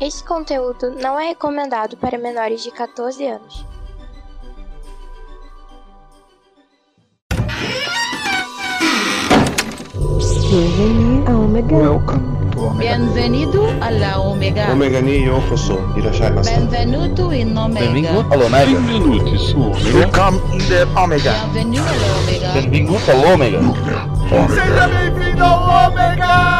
Este conteúdo não é recomendado para menores de 14 anos. Omega. Welcome to Omega. Bienvenido alla Omega. Omega ni yokoso. Irashai masu. Benvenuto in Omega. Benvingut all'Omega. Benvenuti su Omega. Welcome in the Omega. Bienvenue alla Omega. Benvingut all'Omega. Seja bem-vindo ao Ômega!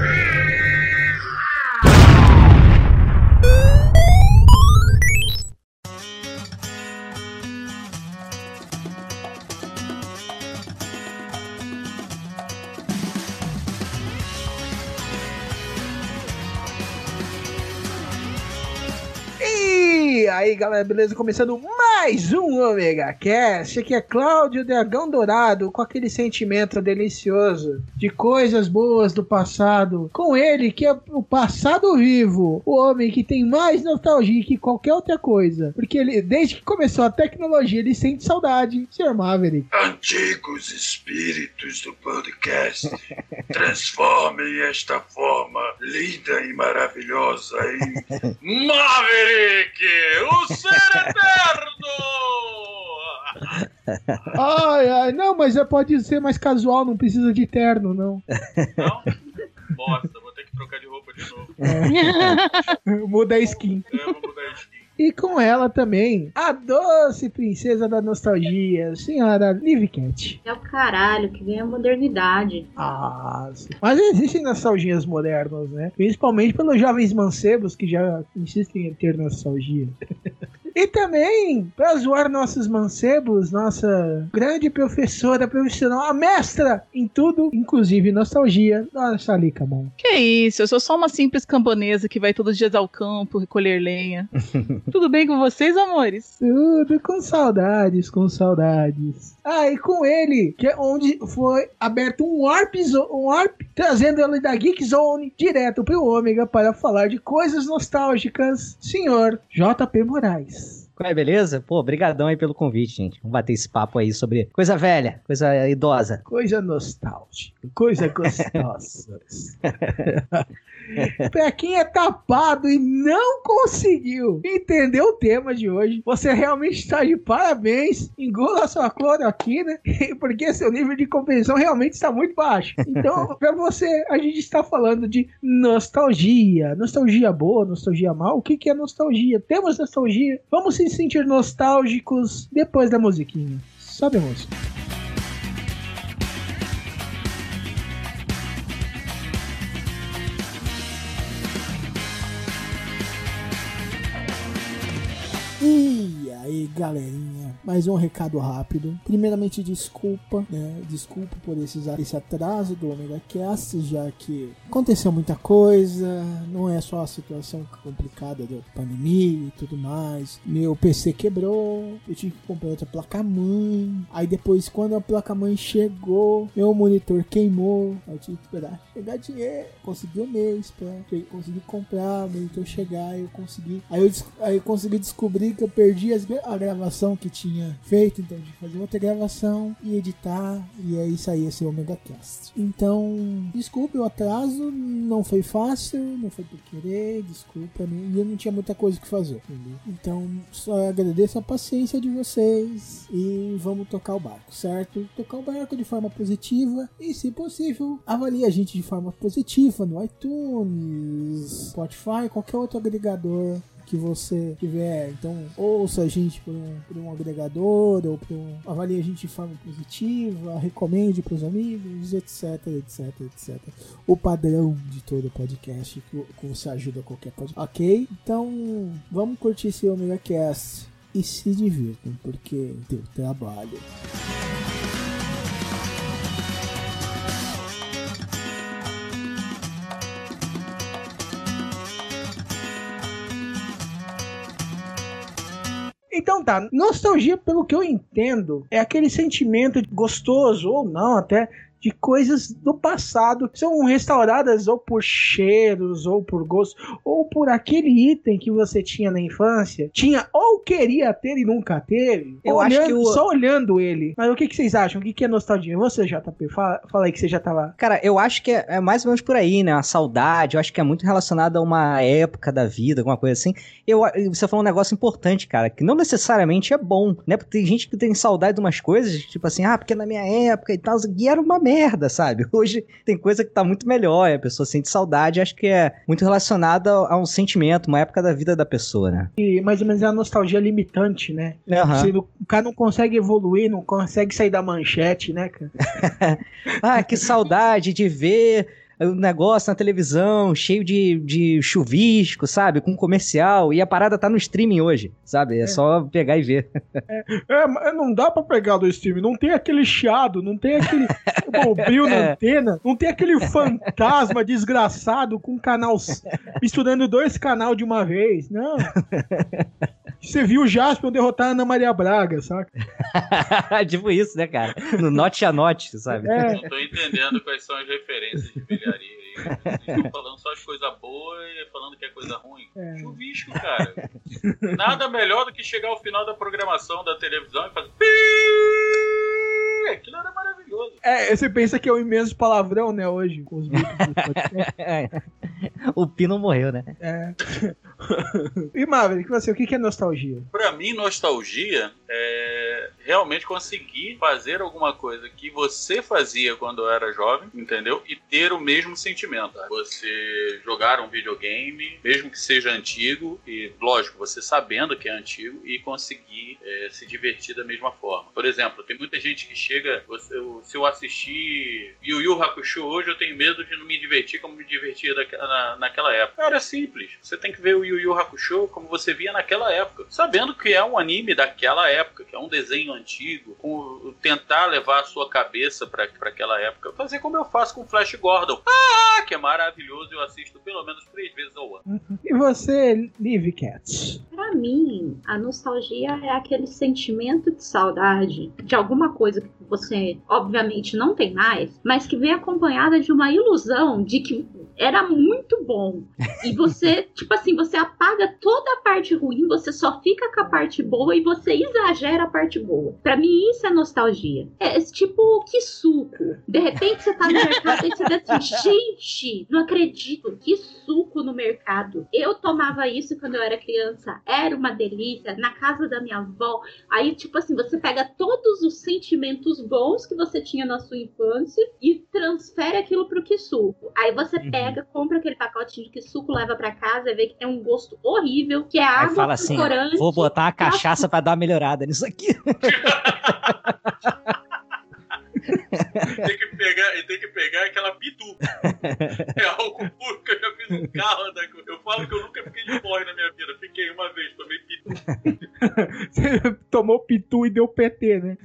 Galera, beleza? Começando mais um Omega Cast. Aqui é Cláudio Dragão Dourado, com aquele sentimento delicioso de coisas boas do passado. Com ele, que é o passado vivo, o homem que tem mais nostalgia que qualquer outra coisa. Porque ele, desde que começou a tecnologia, ele sente saudade. Sr. Maverick. Antigos espíritos do podcast, transformem esta forma linda e maravilhosa em Maverick, o ser eterno! Ai, ai, não, mas é- pode ser mais casual, não precisa de terno, não. Não? Bosta, vou ter que trocar de roupa de novo. Muda a skin. Eu vou mudar a skin. E com ela também, a doce princesa da nostalgia, senhora Liv Cat. É o caralho que vem a modernidade. Ah, sim. mas existem nostalgias modernas, né? Principalmente pelos jovens mancebos que já insistem em ter nostalgia. E também, para zoar nossos mancebos, nossa grande professora profissional, a mestra em tudo, inclusive nostalgia, nossa Lika Mon. Que isso, eu sou só uma simples camponesa que vai todos os dias ao campo recolher lenha. Tudo bem com vocês, amores? Tudo com saudades, com saudades. Ah, e com ele, que é onde foi aberto um warp, um warp trazendo ele da Geek Zone direto pro Ômega para falar de coisas nostálgicas, senhor JP Moraes. Qual é, beleza? Pô, brigadão aí pelo convite, gente. Vamos bater esse papo aí sobre coisa velha, coisa idosa. Coisa nostálgica, coisa gostosa. pra quem é tapado e não conseguiu entender o tema de hoje, você realmente está de parabéns. Engula sua cloroquina, porque seu nível de compreensão realmente está muito baixo. Então, pra você, a gente está falando de nostalgia. Nostalgia boa, nostalgia mal. O que, que é nostalgia? Temos nostalgia? Vamos se sentir nostálgicos depois da musiquinha. Sobe a música. E aí, galerinha, mais um recado rápido. Primeiramente, desculpa, né? Desculpa por esses, esse atraso do Omega Cast, já que aconteceu muita coisa, não é só a situação complicada da pandemia e tudo mais. Meu PC quebrou, eu tive que comprar outra placa-mãe. Aí depois, quando a placa-mãe chegou, meu monitor queimou. Eu tive que esperar chegar dinheiro. Consegui um mês pra conseguir comprar, o monitor chegar, eu consegui. Aí eu, aí eu consegui descobrir que eu perdi as a gravação que tinha feito, então que fazer outra gravação e editar, e aí saía esse Omega Cast. Então, desculpe o atraso, não foi fácil, não foi por querer, desculpa, né? e eu não tinha muita coisa que fazer, entendeu? Então, só agradeço a paciência de vocês e vamos tocar o barco, certo? Tocar o barco de forma positiva e, se possível, avalie a gente de forma positiva no iTunes, Spotify, qualquer outro agregador que você tiver. Então, ouça a gente por um, por um agregador ou por um, avalie a gente de forma positiva, recomende para os amigos, etc, etc, etc. O padrão de todo podcast que, que você ajuda qualquer podcast. Ok? Então, vamos curtir esse Omega Cast e se divirtam, porque deu trabalho. Então tá, nostalgia, pelo que eu entendo, é aquele sentimento gostoso ou não, até de coisas do passado que são restauradas ou por cheiros, ou por gosto, ou por aquele item que você tinha na infância, tinha ou queria ter e nunca teve. Eu acho olhando- que o- Só olhando ele. Mas o que, que vocês acham? O que, que é nostalgia? Você, JP, fala, fala aí que você já tava. Cara, eu acho que é, é mais ou menos por aí, né? A saudade, eu acho que é muito relacionado a uma época da vida, alguma coisa assim. Eu, você falou um negócio importante, cara, que não necessariamente é bom, né? Porque tem gente que tem saudade de umas coisas, tipo assim, ah, porque na minha época e tal, e era uma merda, sabe? Hoje tem coisa que tá muito melhor, a pessoa sente saudade, acho que é muito relacionada a um sentimento, uma época da vida da pessoa, né? E mais ou menos é a nostalgia limitante, né? Você não- o cara não consegue evoluir, não consegue sair da manchete, né, cara? Ah, que saudade de ver o negócio na televisão, cheio de, de chuvisco, sabe? Com comercial. E a parada tá no streaming hoje, sabe? É, só pegar e ver. É, mas não dá pra pegar do stream, não tem aquele chiado, não tem aquele brilho na É. antena, não tem aquele fantasma desgraçado com canal misturando dois canal de uma vez, não. Você viu o Jasper derrotar a Ana Maria Braga, saca? tipo isso, né, cara? No note a note, sabe? É. Não tô entendendo quais são as referências de bilharia aí. Vocês estão falando só de coisa boa e falando que é coisa ruim. É. Chuvisco, cara. Nada melhor do que chegar ao final da programação da televisão e fazer. Aquilo era maravilhoso. É, você pensa que é o imenso palavrão, né, hoje, com os podcast. o Pino morreu, né? É. E Maverick, você, o que é nostalgia? Pra mim, nostalgia é realmente conseguir fazer alguma coisa que você fazia quando era jovem, entendeu? E ter o mesmo sentimento. Você jogar um videogame, mesmo que seja antigo, e lógico, você sabendo que é antigo, e conseguir é, se divertir da mesma forma. Por exemplo, tem muita gente que chega, você- se eu assistir Yu Yu Hakusho hoje, eu tenho medo de não me divertir como me divertia daque- na- naquela época. Era simples. Você tem que ver o Yu Yu Hakusho como você via naquela época, sabendo que é um anime daquela época, que é um desenho antigo, com, tentar levar a sua cabeça para aquela época, fazer como eu faço com Flash Gordon. Ah, que é maravilhoso, eu assisto pelo menos três vezes ao ano. E você, Liv Cats? Pra mim, a nostalgia é aquele sentimento de saudade de alguma coisa que você, obviamente, não tem mais, mas que vem acompanhada de uma ilusão de que era muito bom. E você, tipo assim, você apaga toda a parte ruim, você só fica com a parte boa e você exagera a parte boa. Pra mim, isso é nostalgia. É esse tipo, que suco. De repente você tá no mercado e você vê assim, gente, não acredito, que suco no mercado. Eu tomava isso quando eu era criança, era uma delícia, na casa da minha avó. Aí, tipo assim, você pega todos os sentimentos bons que você tinha na sua infância e transfere aquilo pro que suco. Aí você pega, compra aquele pacotinho de que suco, leva pra casa e vê que tem um gosto horrível, que é Aí água fala assim, vou botar uma cachaça pra dar uma melhorada nisso aqui. tem que pegar, e tem que pegar aquela pitu. É algo puro que eu já fiz carro. Da... Eu falo que eu nunca fiquei de porre na minha vida. Fiquei uma vez, tomei pitu. Você tomou pitu e deu PT, né?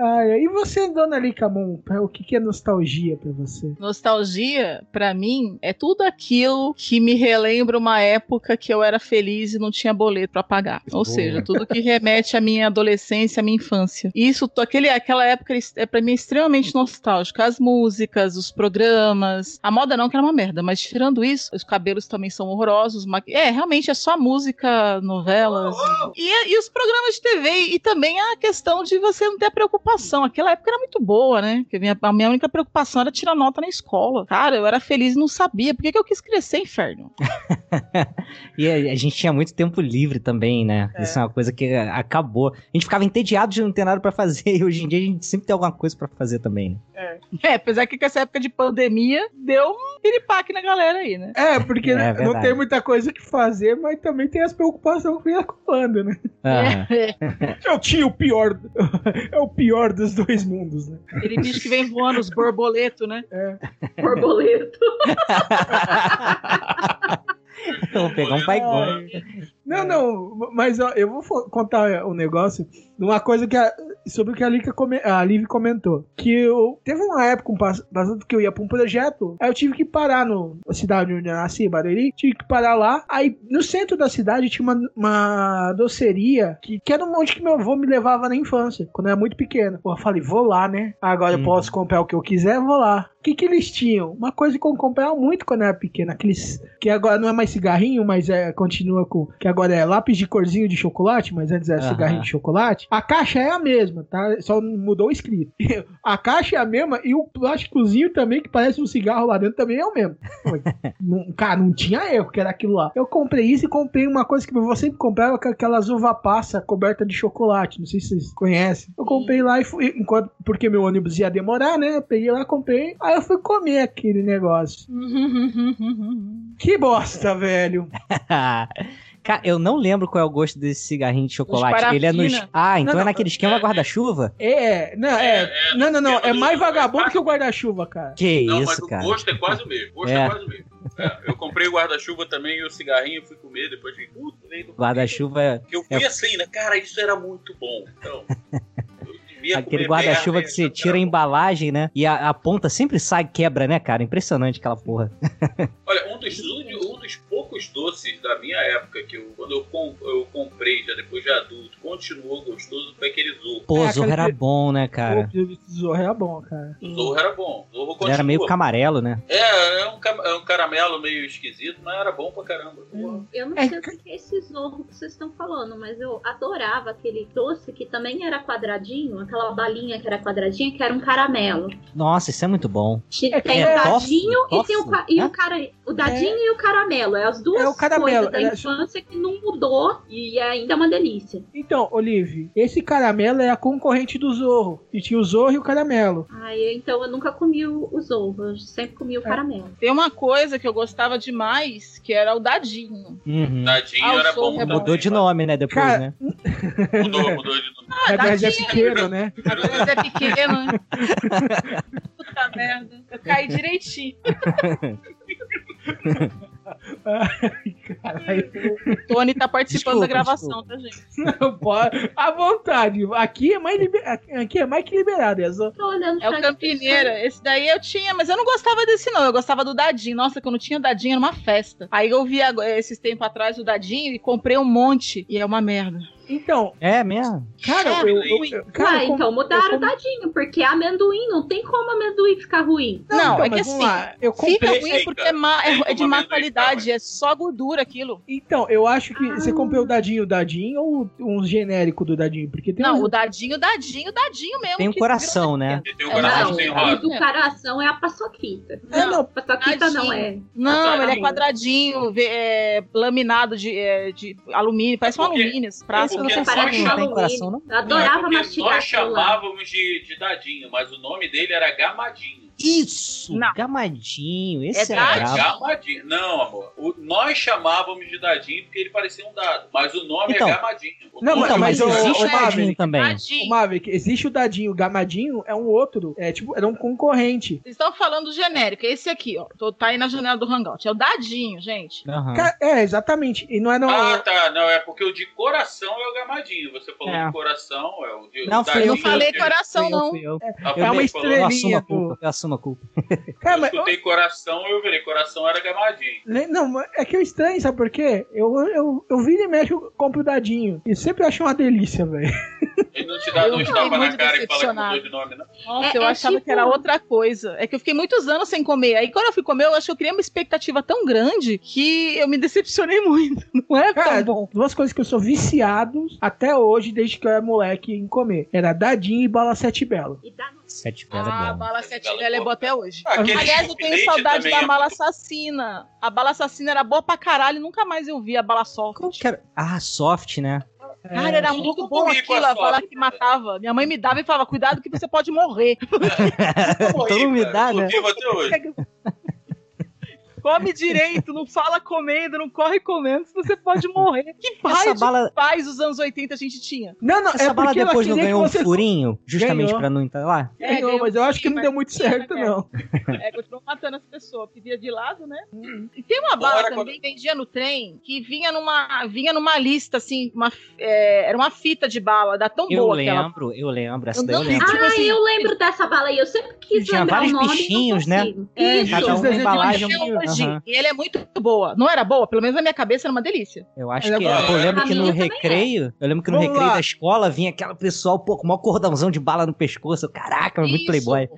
Ah, e você, dona Licamon, o que é nostalgia pra você? Nostalgia, pra mim, é tudo aquilo que me relembra uma época que eu era feliz e não tinha boleto pra pagar. Ou Boa. seja, tudo que remete à minha adolescência, à minha infância. Isso, aquele, aquela época é pra mim extremamente nostálgica. As músicas, os programas. A moda não, que era uma merda, mas tirando isso, os cabelos também são horrorosos. ma- É, realmente é só música, novelas. E, e os programas de TV. E também a questão de você não ter preocupação. Aquela época era muito boa, né? Porque a minha, a minha única preocupação era tirar nota na escola. Cara, eu era feliz e não sabia. Por que, que eu quis crescer, inferno? E a, a gente tinha muito tempo livre também, né? Isso é uma coisa que acabou. A gente ficava entediado de não ter nada pra fazer e hoje em dia a gente sempre tem alguma coisa pra fazer também, né? É, apesar que com essa época de pandemia deu um piripaque na galera aí, né? É, porque É não verdade. tem muita coisa que fazer, mas também tem as preocupações que vem acumulando, né? Eu tinha o pior, é o pior dos dois mundos, né? Aquele bicho que vem voando, os borboletos, né? Borboleto. Vou pegar um paigão. Não, não, mas ó, eu vou contar um negócio de uma coisa que a- sobre o que a, Lica come- a Liv comentou. Que eu. Teve uma época um pass- passado que eu ia pra um projeto, aí eu tive que parar no na cidade onde eu nasci, Barueri. Tive que parar lá. Aí no centro da cidade tinha uma, uma doceria que, que era um monte que meu avô me levava na infância, quando eu era muito pequeno. Pô, eu falei, vou lá, né? Agora eu Uhum. posso comprar o que eu quiser, vou lá. O que, que eles tinham? Uma coisa que eu comprava muito quando eu era pequeno, aqueles. Que agora não é mais cigarrinho, mas é, continua com. Que agora é lápis de corzinho de chocolate, mas antes era Aham. cigarrinho de chocolate. A caixa é a mesma, tá? Só mudou o escrito. A caixa é a mesma e o plásticozinho também, que parece um cigarro lá dentro, também é o mesmo. Não- cara, não tinha erro que era aquilo lá. Eu comprei isso e comprei uma coisa que eu sempre comprava, que é aquelas uva passa coberta de chocolate. Não sei se vocês conhecem. Eu comprei lá e fui, enquanto, porque meu ônibus ia demorar, né? Eu peguei lá, comprei. Aí eu fui comer aquele negócio. Que bosta, velho. Cara, eu não lembro qual é o gosto desse cigarrinho de chocolate. Ele é nos. Ah, então Não, é não, naquele esquema guarda-chuva? É, não, é, não, não, não, é mais vagabundo que o guarda-chuva, cara. Que Não, mas isso, o cara. gosto é quase o mesmo. O gosto é, É. quase o mesmo. É, eu comprei o guarda-chuva também e o cigarrinho, fui comer, depois puta, nem do Guarda-chuva é. Eu fui é assim, né? Cara, isso era muito bom. Então, devia Aquele guarda-chuva que você tira a embalagem, né? E a, a ponta sempre sai e quebra, né, cara? Impressionante aquela porra. Olha, um dos, um dos poucos doces da minha época que eu, quando eu, com- eu comprei, já depois de adulto, continuou gostoso, foi aquele Zorro. Pô, É, Zorro era que- bom, né, cara? O Zorro era bom, cara. Zorro era bom. Zorro Ele continua. era meio camarelo, né? É, é um, cam- é um caramelo meio esquisito, mas era bom pra caramba. Porra. Eu não sei o que é esse zorro que vocês estão falando, mas eu adorava aquele doce que também era quadradinho, aquela balinha que era quadradinha, que era um caramelo. Nossa, isso é muito bom. É, tem é o tofu? dadinho e tem o, e É? o cara, o dadinho e o caramelo. É as duas É o caramelo, coisas da é- infância que não mudou e é ainda uma delícia. Então, Olive, esse caramelo é a concorrente do Zorro. E tinha o Zorro e o caramelo. Ai, então eu nunca comi o, o zorro, eu sempre comi o caramelo. Tem uma coisa que eu gostava demais, que era o dadinho. Uhum. Dadinho Ah, era bom é também. Mudou de nome, né? Depois, Cara, né? Mudou, mudou de nome. Ah, Mas é dadinho. pequeno, né? Agora é pequeno? Puta merda. Eu caí direitinho. Caralho. O Tony tá participando Desculpa, da gravação, tá, gente? Não pode. À vontade. Aqui é mais, liber... Aqui é mais que liberado. É só... É o Campineira. Esse daí eu tinha, mas eu não gostava desse, não. Eu gostava do Dadinho. Nossa, quando tinha Dadinho era uma festa. Aí eu vi esses tempos atrás o Dadinho e comprei um monte. E é uma merda. Então, É mesmo? cara, É eu, eu, eu- cara, Ué, então mudaram eu o com- dadinho, porque é amendoim, não tem como amendoim ficar ruim. Não, então, é que assim, lá, eu Fica comprei. ruim porque é, má- é- é de Como má amendoim qualidade. É só gordura aquilo. Então, eu acho que você Ah. comprou o dadinho, o dadinho ou um genérico do dadinho? Porque tem Não, um- o Dadinho, Dadinho, Dadinho mesmo. Tem um coração, né? Tem um É, coração Não, o coração é a paçoquita. É, não, paçoquita não Tadinho. é. Não, ele é Tadinho. quadradinho, é, laminado de, é, de alumínio, parece um alumínio, esse prato. Porque Você nós mastigar nós chamávamos de, de dadinho, mas o nome dele era gamadinho. Isso! Não. Gamadinho, esse É é, dadinho. brabo. Gamadinho. Não, amor. O- nós chamávamos de dadinho porque ele parecia um dado. Mas o nome Então. é gamadinho. O Não, Então, mas mas o- existe o o dadinho Maverick- também. O Dadinho. Maverick, existe o dadinho, o gamadinho é um outro, é tipo, era um concorrente. Vocês estão falando genérico, é esse aqui, ó. Tô, tá aí na janela do Hangout. É o Dadinho, gente. Ca- É, exatamente. E não é não. Ah, tá. Não, é porque o de coração é o gamadinho. Você falou É. de coração, é o de Não, o dadinho. eu, não falei coração, não. Ah, É uma estrelinha. do- a culpa. Cara, Eu mas, escutei coração, eu virei coração era gamadinho. Não, mas é que eu estranho, sabe por quê? Eu, eu, eu viro e mexo, eu compro o dadinho. E sempre acho uma delícia, velho. Ele não te dá Eu dois fiquei tapas na cara e fala que mudou de nome, não? Nossa, É- eu é achava tipo- que era outra coisa. É que eu fiquei muitos anos sem comer. Aí quando eu fui comer, eu acho que eu criei uma expectativa tão grande que eu me decepcionei muito. Não é Cara, tão bom. duas coisas que eu sou viciado até hoje, desde que eu era moleque, em comer. Era dadinho e bala sete belo. E dá Sete bela Ah, a é bom. bala sete ela é boa até hoje. Aquele Aliás, eu tenho saudade da é bala muito- assassina. A bala assassina era boa pra caralho, nunca mais eu vi a bala soft. Era? Ah, soft, né? Cara, era eu muito bom aquilo, a a bala que matava. Minha mãe me dava e falava, cuidado que você pode morrer. Todo mundo cara. dá, né? vivo até hoje. Come direito, não fala comendo, não corre comendo, senão você pode morrer. Que pai Essa de bala- pais dos anos 80 a gente tinha? Não, não, Essa é bala depois não ganhou um furinho, justamente Ganhou. pra não entrar lá? É, Ganhou, ganhou mas eu acho que não deu muito certo, né? não. É, continuou matando as pessoas, que via de lado, né? E tem uma bala Bora, também que vendia no trem que vinha numa, vinha numa lista, assim, uma, é, era uma fita de bala, da tão Eu boa aquela. lembro, eu lembro, essa Eu daí eu lembro. Tipo ah, assim, eu lembro dessa bala aí. Eu sempre quis Tinha lembrar vários o nome. bichinhos, né? É, Isso. Cada um os embalagem. Um- aham. E ele é muito boa. Não era boa? Pelo menos na minha cabeça era uma delícia. Eu acho Ela que é é. Eu lembro que no também recreio, eu lembro que no Vamos recreio lá. da escola vinha aquela pessoal, pô, com o maior cordãozão de bala no pescoço. Caraca, muito Isso. playboy.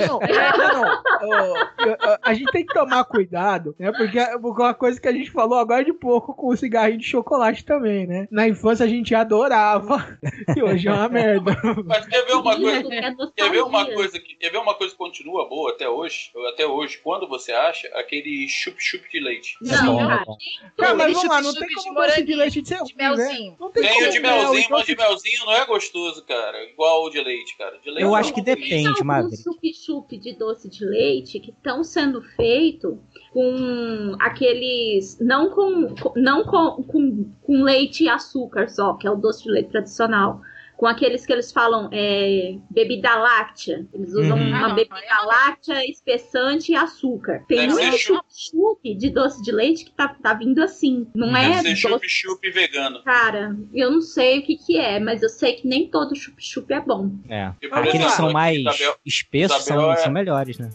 Não, não, é, não, não. Ó, eu- eu- a gente tem que tomar cuidado, né? Porque é uma coisa que a gente falou agora de pouco com o cigarrinho de chocolate também, né? Na infância a gente adorava e hoje é uma merda. Mas quer ver uma coisa? É Quer ver uma coisa que quer ver uma coisa que continua boa até hoje? Até hoje, quando você acha aquele chup-chup de leite. É Não, bom, é cara. bom. Cara, mas Aquele vamos lá, não chup-chup tem de como doce de leite de ser de ruim, né? melzinho. Não tem Tem o de mel, melzinho, então mas o de melzinho não é gostoso, cara. Igual o de leite, cara. De leite Eu é acho que depende. delícia. Tem chup-chup de doce de leite que estão sendo feitos com aqueles. Não com, com- não com, com, com leite e açúcar só, que é o doce de leite tradicional. Com aqueles que eles falam é, bebida láctea. Eles usam Uhum. uma Ah, não, bebida láctea, espessante e açúcar. Tem Deve ser muito chup. chup de doce de leite que tá, tá vindo assim. Não Deve é chup-chup vegano. Cara, eu não sei o que que é, mas eu sei que nem todo chup-chup é bom. É. E, por Aqueles que são mais Isabel- espessos Isabel são, é- são melhores, né?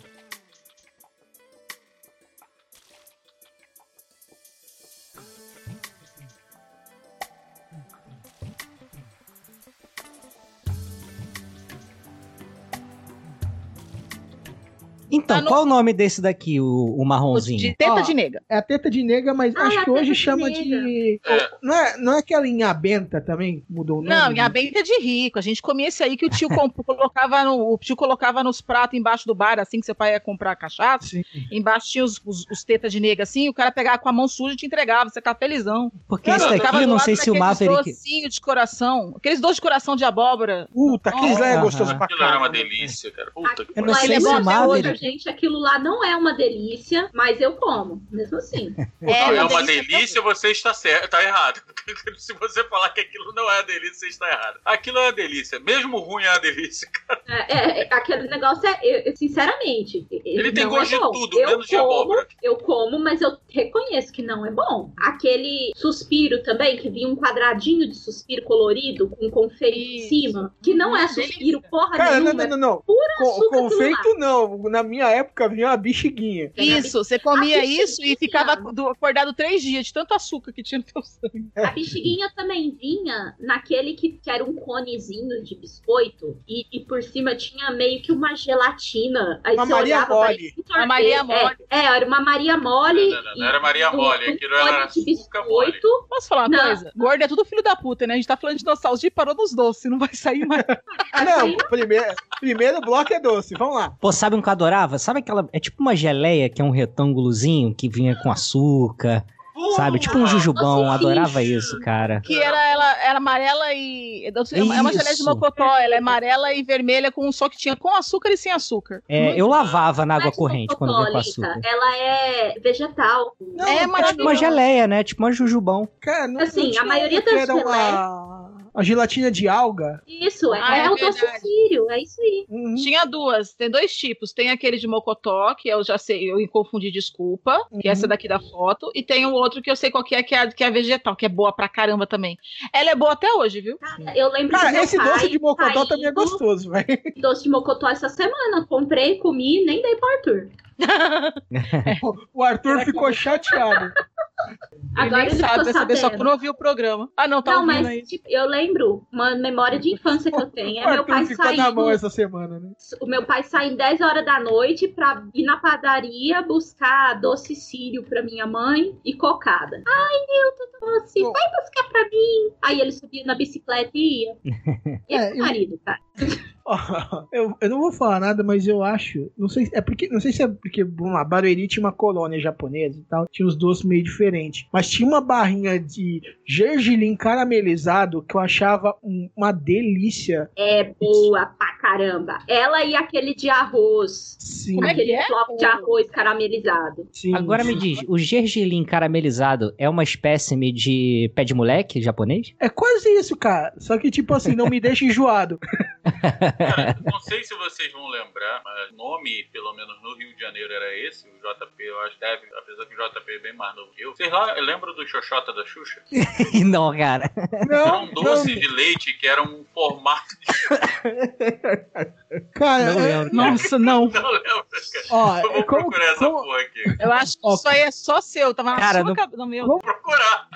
Então, Tá no- qual o nome desse daqui, o, o O marronzinho? De teta Ó, de nega. É a teta de nega, mas Ah, acho é que hoje teta de chama nega. de. É. Não, é, não é aquela inhabenta também? Mudou o nome? Não, minha benta é de rico. A gente comia esse aí que o tio colocava no, o tio colocava nos pratos embaixo do bar, assim que seu pai ia comprar cachaça. Sim. Embaixo tinha os, os, os tetas de nega assim, o cara pegava com a mão suja e te entregava, você ficava felizão. Porque esse daqui, eu não sei se o Maverick... docinhos de coração. Aqueles doces de coração de abóbora. Puta, aqueles lá é gostoso pra Aquilo era uma delícia, cara. Puta que Eu não sei é se bom o Maverick- gente. Aquilo lá não é uma delícia, mas eu como, mesmo assim. Não é uma delícia delícia, você está certo, tá errado. Se você falar que aquilo não é uma delícia, você está errado. Aquilo é uma delícia. Mesmo ruim é uma delícia. É, é, é, aquele negócio é, eu- sinceramente. Ele tem não gosto é de tudo, eu menos de como, abóbora. Eu como, mas eu reconheço que não é bom. Aquele suspiro também, que vinha um quadradinho de suspiro colorido com confeito em cima, que não é suspiro porra Cara, não, nenhuma. não, não, não. pura Co- açúcar aquilo confeito não. Na minha época vinha uma bexiguinha. Isso, você comia A isso e ficava do- acordado três dias de tanto açúcar que tinha no teu sangue. A bexiguinha também vinha naquele que, que era um conezinho de biscoito e, e por cima tinha meio que uma gelatina. Aí Uma você Maria olhava, Mole. um Uma Maria. Mole. É, é, era uma Maria Mole. Não, não, não, era Maria Mole, um aquilo era de açúcar mole. biscoito. Posso falar uma Não. coisa? Gordo é tudo filho da puta, né? A gente tá falando de nostalgia e parou nos doces, não vai sair mais. Ah, não, primeiro, primeiro bloco é doce. Vamos lá. Pô, sabe um que eu adorava? Sabe aquela... É tipo uma geleia, que é um retângulozinho, que vinha com açúcar, sabe? Tipo um jujubão, Nossa, adorava isso, cara. Que era, ela era amarela e. É uma geleia de mocotó, ela é amarela e vermelha, com só que tinha com açúcar e sem açúcar. É, eu lavava na água Mas corrente quando vinha com Lita, açúcar. Ela é vegetal. Não, É, mas Tipo uma geleia, né? Tipo uma jujubão. Cara, não, Assim, não a maioria das era uma... A gelatina de alga. Isso, é, Ah, é é o doce sírio, é isso aí. Uhum. Tinha duas, tem dois tipos. Tem aquele de mocotó, que eu já sei, eu confundi, desculpa, que é essa Uhum. daqui da foto. E tem o outro que eu sei qual que é, que é, a- que é a vegetal, que é boa pra caramba também. Ela é boa até hoje, viu? Eu lembro que Cara, esse pai doce de mocotó também é gostoso, velho. Doce de mocotó essa semana. Comprei, comi, nem dei pro Arthur. O Arthur ficou chateado. Agora ele ele sabe, vai saber só sabendo. quando ouvir o programa. Ah, não, tá não, ouvindo mas aí. tipo, eu lembro uma memória de infância que eu tenho. O É meu pai ficou na mão saindo. essa semana, né? O meu pai sai em 10 horas da noite pra ir na padaria buscar doce sírio pra minha mãe e cocada. Ai, Nilton, doce, Bom. vai buscar pra mim. Aí ele subia na bicicleta e ia. E É, meu eu- marido, cara. Eu, eu não vou falar nada, mas eu acho. Não sei, é porque, não sei se é porque, vamos lá, Barueri tinha uma colônia japonesa e tal, tinha os doces meio diferentes. Mas tinha uma barrinha de gergelim caramelizado que eu achava um- uma delícia. É boa pra caramba. Ela e aquele de arroz. Sim. Com aquele bloco de arroz caramelizado. Sim, Agora me diz, o gergelim caramelizado é uma espécime de pé de moleque japonês? É quase isso, cara. Só que, tipo assim, não me deixa enjoado. Cara, não sei se vocês vão lembrar, mas o nome, pelo menos no Rio de Janeiro, era esse. O JP, eu acho que deve, apesar que o JP é bem mais novo que eu. Vocês lá lembram do Xoxota da Xuxa? não, cara. era um doce de leite que era um formato de. Cara, Não é- lembro. Nossa, não. Não lembra, cara? Ó, eu vou como- procurar essa como- porra aqui. Eu acho que isso aí é só seu. Tava na Cara, sua não- cabeça. No meu. Vou procurar.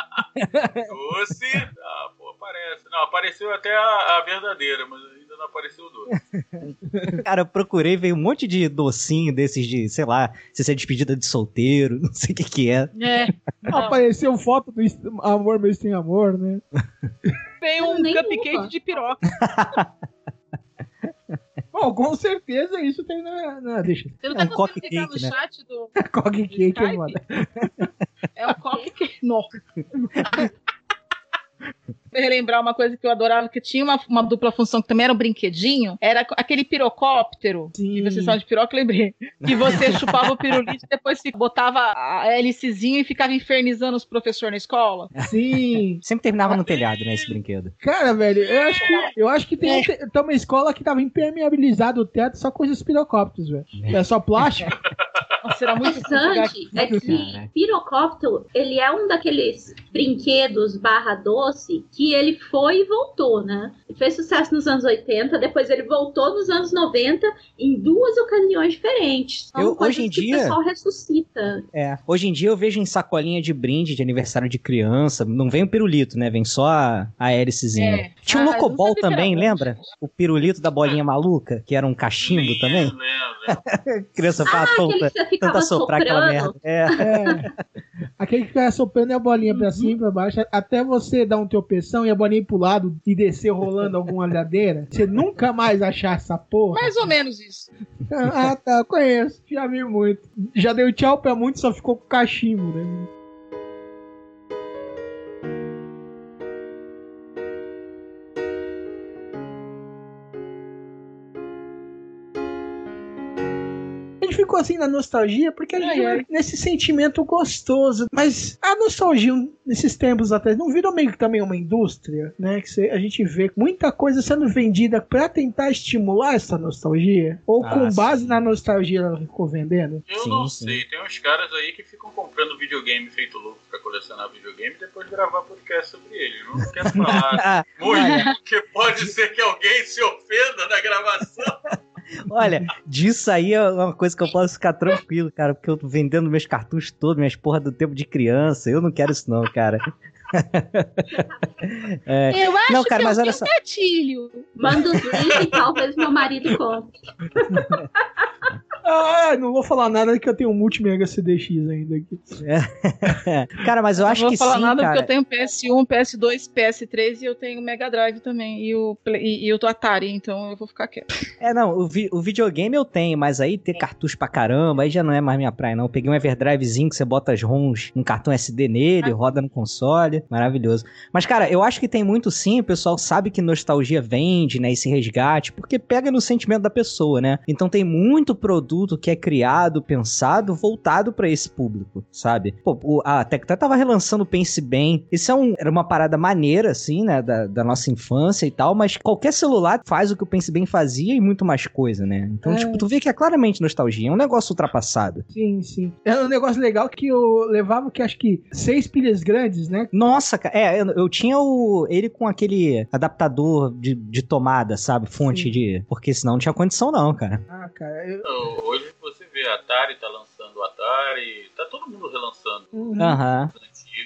Doce. Ah, pô, aparece. Não, apareceu até a, a verdadeira, mas não apareceu o doce. Cara, eu procurei, veio um monte de docinho desses de, sei lá, se você é despedida de solteiro, não sei o que que é. É. Apareceu foto do amor, mas tem amor, né? Tem um cupcake de piroca. Bom, com certeza isso tem na. na deixa. Você não É tá um conseguindo pegar no cupcake, né? chat do. Coque cake, Skype? mano. É um cupcake. Não. Relembrar uma coisa que eu adorava, que tinha uma, uma dupla função que também era um brinquedinho, era aquele pirocóptero, que vocês falam de piroca, eu lembrei, que você chupava o pirulito e depois botava a hélicezinha e ficava infernizando os professores na escola. Sim. Sempre terminava no telhado, né, esse brinquedo. Cara, velho, eu acho que, eu acho que tem, tem tem uma escola que tava impermeabilizado o teto só com esses pirocópteros, velho. É só plástico. Nossa, era muito interessante é que pirocóptero, ele é um daqueles brinquedos barra doce que ele foi e voltou, né? Ele fez sucesso nos anos 80, depois ele voltou nos anos 90 em duas ocasiões diferentes. São Eu- hoje em que dia- o pessoal ressuscita. É. Hoje em dia eu vejo em sacolinha de brinde de aniversário de criança. Não vem o pirulito, né? Vem só a, a hélicezinha. É. Tinha um Ah, não Locobol também, lembra? O pirulito da bolinha maluca, que era um cachimbo também. criança Ah, fala aquele tonta, tenta soprar aquela merda. soprando. É. É. Aquele que fica soprando a bolinha pra cima e pra baixo, até você dar um e a bolinha ir pro lado e descer rolando alguma ladeira. Você nunca mais achar essa porra. Mais ou menos isso. Ah, tá, conheço. Já vi muito. Já deu tchau pra muito, só ficou com cachimbo, né? Ficou assim na nostalgia porque a gente ai. vai nesse sentimento gostoso. Mas a nostalgia nesses tempos atrás não virou meio que também uma indústria, né? Que cê- a gente vê muita coisa sendo vendida pra tentar estimular essa nostalgia? Ou Ah, com base sim. na nostalgia ela ficou vendendo? Eu Sim, não sim. sei, tem uns caras aí que ficam comprando videogame feito louco pra colecionar videogame e depois gravar podcast sobre ele. Eu Não quero falar muito, porque pode ser que alguém se ofenda na gravação. Olha, disso aí é uma coisa que eu posso ficar tranquilo, cara, porque eu tô vendendo meus cartuchos todos, minhas porra do tempo de criança. Eu não quero isso, não, cara. É, Eu acho não, cara, que mas eu olha só. gatilho. Manda os links e talvez meu marido compre. Ah, não vou falar nada que eu tenho um multi mega CDX ainda aqui. Cara, mas eu acho não vou que falar sim, nada cara. porque eu tenho PS1, PS2, PS3 e eu tenho Mega Drive também. E o, Play- e, e o Atari, então eu vou ficar quieto. É, não, o, vi- o videogame eu tenho, mas aí ter cartucho pra caramba, aí já não é mais minha praia, não. Eu peguei um Everdrivezinho que você bota as ROMs, um cartão SD nele, roda no console, maravilhoso. Mas, cara, eu acho que tem muito sim, o pessoal sabe que nostalgia vende, né, esse resgate, porque pega no sentimento da pessoa, né? Então tem muito produto que é criado, pensado, voltado pra esse público, sabe? Pô, o, a Tectoy tava relançando o Pense Bem, isso é um, era uma parada maneira, assim, né, da, da nossa infância e tal, mas qualquer celular faz o que o Pense Bem fazia e muito mais coisa, né? Então, É. tipo, tu vê que é claramente nostalgia, é um negócio ultrapassado. Sim, sim. É um negócio legal que eu levava que acho que seis pilhas grandes, né? Nossa, cara, é, eu, eu tinha o, ele com aquele adaptador de, de tomada, sabe? Fonte Sim. de. Porque senão não tinha condição, não, cara. Ah, cara, eu. Hoje você vê a Atari tá lançando o Atari, tá todo mundo relançando Uhum. Aham.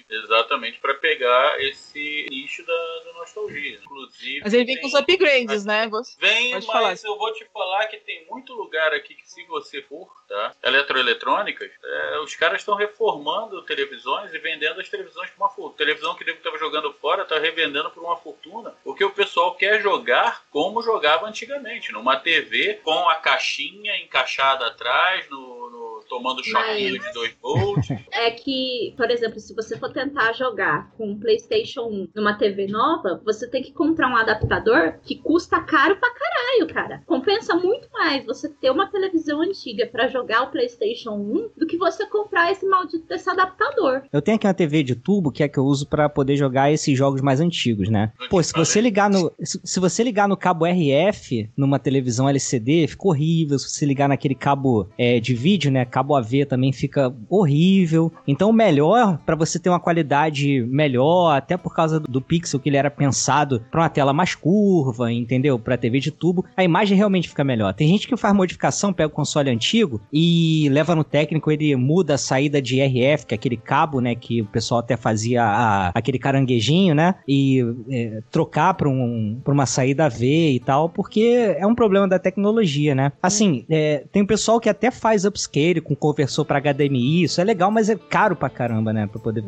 Exatamente, pra pegar esse nicho da, da nostalgia. Inclusive. Mas ele vem com os upgrades, né? Você... Vem, mas falar. eu vou te falar que tem muito lugar aqui que se você for, tá? Eletroeletrônicas, é, os caras estão reformando televisões e vendendo as televisões por uma fortuna. Televisão que nego estava jogando fora, tá revendendo por uma fortuna. Porque o pessoal quer jogar como jogava antigamente, numa TV com a caixinha encaixada atrás, no, no- tomando choquinho Mas- de 2 volts. É que, por exemplo, se você for tentar jogar com um PlayStation 1 numa TV nova, você tem que comprar um adaptador que custa caro pra caralho, cara. Compensa muito mais você ter uma televisão antiga pra jogar o PlayStation 1 do que você comprar esse maldito desse adaptador. Eu tenho aqui uma TV de tubo que é que eu uso pra poder jogar esses jogos mais antigos, né? Pô, se você ligar no se, se você ligar no cabo RF numa televisão LCD, fica horrível. Se você ligar naquele cabo é, de vídeo, né, cabo AV também fica horrível. Então, o melhor pra você ter uma qualidade melhor, até por causa do, pixel que ele era pensado pra uma tela mais curva, entendeu? Pra TV de tubo, a imagem realmente fica melhor. Tem gente que faz modificação, pega o console antigo e leva no técnico, ele muda a saída de RF, que é aquele cabo, né, que o pessoal até fazia a- aquele caranguejinho, né, e é, trocar pra, um, pra uma saída AV e tal, porque é um problema da tecnologia, né. Assim, é, tem pessoal que até faz upscale com conversor pra HDMI, isso é legal, mas é caro pra caramba, né, pra poder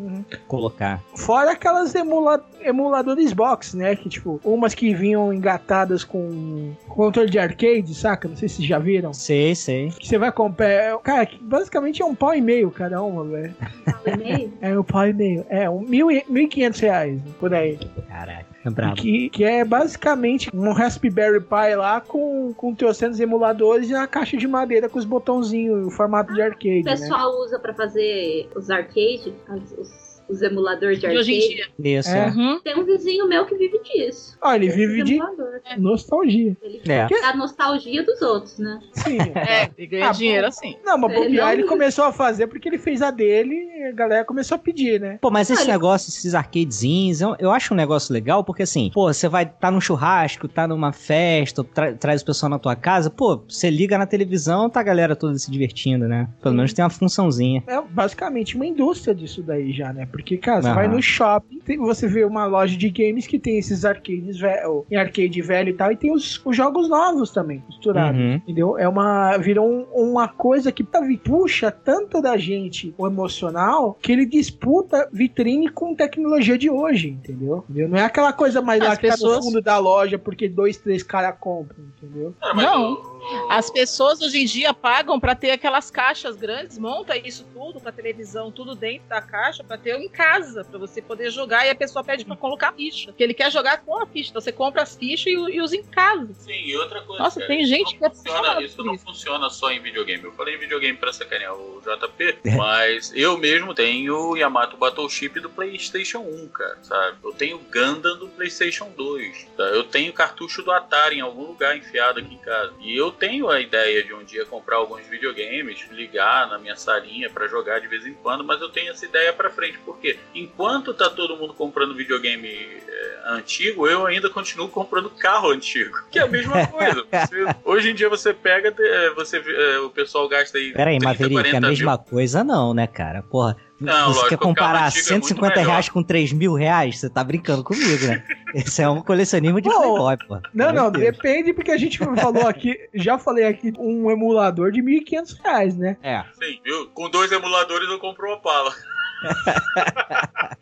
colocar. Fora aquelas emula emuladores box, né? Que tipo, umas que vinham engatadas com controle de arcade, saca? Não sei se vocês já viram. Sei, sei. Que você vai comprar. Cara, que basicamente é um pau e meio cada uma, velho. É um pau e meio. É, um mil e mil e quinhentos reais, por aí. Caraca, é brabo. Que, que é basicamente um Raspberry Pi lá com, com trocentos emuladores e uma caixa de madeira com os botãozinhos, o formato de arcade, O né? pessoal usa pra fazer os arcades, os, os emuladores de De hoje em arcade. dia. Isso, É. é. Tem um vizinho meu que vive disso. Ó, ele vive de emulador. nostalgia. Ele É. a nostalgia dos outros, né? Sim. É, e ganha Ah, dinheiro assim. Não, mas É, bobear não- ele começou a fazer porque ele fez a dele e a galera começou a pedir, né? Pô, mas esse Olha- negócio, esses arcadezinhos, eu, eu acho um negócio legal, porque assim, pô, você vai tá num churrasco, tá numa festa, tra- traz o pessoal na tua casa, pô, você liga na televisão, tá a galera toda se divertindo, né? Pelo menos tem uma funçãozinha. É basicamente uma indústria disso daí já, né? Porque, cara, você vai no shopping, tem- você vê uma loja de games que tem esses arcades velho, em arcade velho e tal, e tem os, os jogos novos também, misturados. Uhum. Entendeu? É uma. Virou um- uma coisa que tá- puxa tanto da gente o emocional que ele disputa vitrine com tecnologia de hoje, entendeu? Entendeu? Não é aquela coisa mais lá As que tá no pessoas- fundo da loja porque dois, três caras compram, entendeu? Cara, mas Não. As pessoas hoje em dia pagam pra ter aquelas caixas grandes, monta isso tudo com a televisão, tudo dentro da caixa, pra ter em casa, pra você poder jogar. E a pessoa pede pra colocar ficha, que ele quer jogar com a ficha. Então você compra as fichas e, e usa em casa. Sim, e outra coisa. Nossa, cara, tem gente que é funciona, Isso não isso. funciona só em videogame. Eu falei em videogame pra sacanear o JP, É. mas eu mesmo tenho o Yamato Battleship do PlayStation 1, cara, sabe? Eu tenho o Gundam do PlayStation 2, tá? Eu tenho cartucho do Atari em algum lugar enfiado aqui em casa. E eu tenho a ideia de um dia comprar alguns videogames, ligar na minha salinha pra jogar de vez em quando, mas eu tenho essa ideia pra frente, porque enquanto tá todo mundo comprando videogame é, antigo, eu ainda continuo comprando carro antigo, que é a mesma coisa. Você- hoje em dia você pega, é, você é, o pessoal gasta aí Pera aí, 30, Maverick, é 40 a mil. mesma coisa não, né, cara? Porra, Não, você lógico, quer comparar antigo é 150 muito reais com 3 mil reais? Você tá brincando comigo, né? Esse é um colecionismo de Pô, Playboy, pô. Não, não, depende porque a gente falou aqui, já falei aqui, um emulador de 1.500 reais, né? É. Sim, viu? Com dois emuladores eu compro uma pala.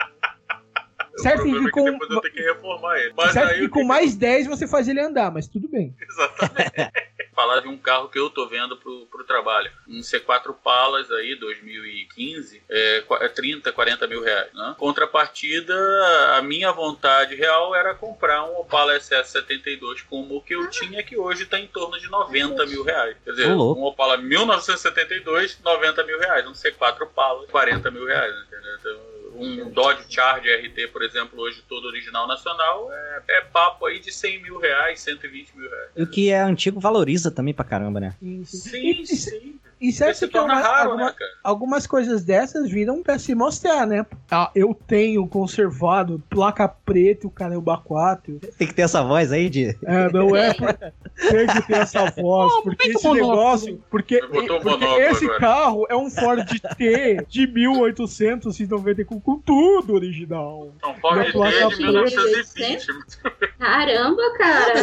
Certo o que problema é que com- depois eu tenho que reformar ele. Mas certo aí que eu com tenho mais 10 você faz ele andar, mas tudo bem. Exatamente. Falar de um carro que eu tô vendo pro, pro trabalho. Um C4 Palas aí, 2015, é, qua- é 30, 40 mil reais. Né? Contrapartida, a minha vontade real era comprar um Opala SS72 como o que eu tinha, que hoje tá em torno de 90 mil reais. Quer dizer, um Opala 1972, 90 mil reais. Um C4 Palas, 40 mil reais. Entendeu? Então, um Dodge Charger RT, por exemplo, hoje todo original nacional, é, é papo aí de 100 mil reais, 120 mil reais. E o que é antigo valoriza também pra caramba, né? Sim, sim. E certo se que torna uma- raro, alguma- né, cara? algumas coisas dessas viram pra se mostrar, né? Ah, eu tenho conservado placa preta, o caramba 4. Tem que ter essa voz aí de. É, não é por- tem que ter essa voz, porque muito esse monóculo. negócio, porque, um porque esse agora. carro é um Ford T de 1890 com, com tudo original. Não pode Minha placa ter de preta. 1920. Caramba, cara.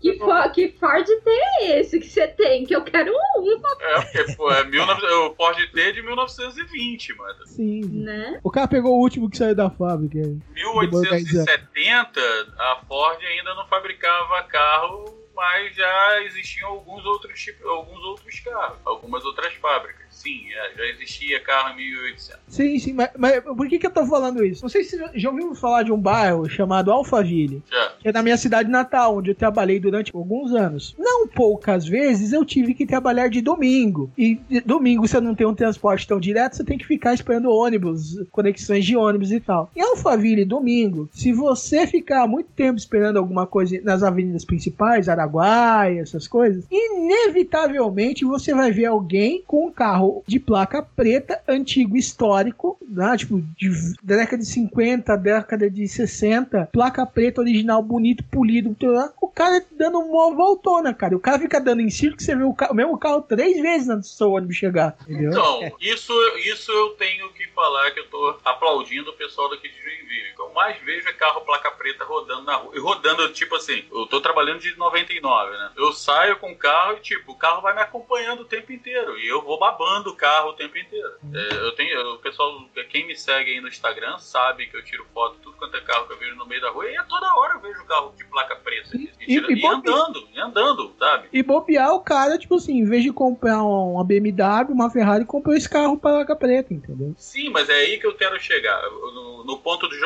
que, fo- que Ford T é esse que você tem? Que eu quero um, É, porque pô, é 19... o Ford T é de 1920, mano. Sim. né? O cara pegou o último que saiu da fábrica. 1870, a Ford ainda não fabricava carro, mas já existiam alguns outros tipos, alguns outros carros, algumas outras fábricas. Sim, já existia carro em 1800. Sim, sim, mas, mas por que, que eu tô falando isso? Não sei se já- já ouvimos falar de um bairro chamado Alphaville, Já. que é na minha cidade natal, onde eu trabalhei durante alguns anos. Não poucas vezes eu tive que trabalhar de domingo. E de- domingo você não tem um transporte tão direto, você tem que ficar esperando ônibus, conexões de ônibus e tal. Em Alphaville, domingo, se você ficar muito tempo esperando alguma coisa nas avenidas principais, Araguaia, essas coisas, inevitavelmente você vai ver alguém com um carro de placa preta, antigo, histórico, né? tipo, de, da década de 50, década de 60, placa preta, original, bonito, polido, o cara dando uma voltona, cara. O cara fica dando em círculo, você vê o, ca- o mesmo carro três vezes antes do seu ônibus chegar, entendeu? Então, isso, isso eu tenho que falar que eu tô aplaudindo o pessoal daqui de Joinville. O eu mais vejo é carro placa preta rodando na rua. E rodando, tipo assim, eu tô trabalhando de 99, né? Eu saio com o carro e, tipo, o carro vai me acompanhando o tempo inteiro. E eu vou babando o carro o tempo inteiro. É, eu tenho, o pessoal, quem me segue aí no Instagram sabe que eu tiro foto de tudo quanto é carro que eu vejo no meio da rua. E a toda hora eu vejo carro de placa preta. E, tira- e e bom- andando, e andando, sabe? E bobear o cara, tipo assim, em vez de comprar um- uma BMW, uma Ferrari, comprou esse carro placa preta, entendeu? Sim, mas é aí que eu quero chegar. No, no ponto do.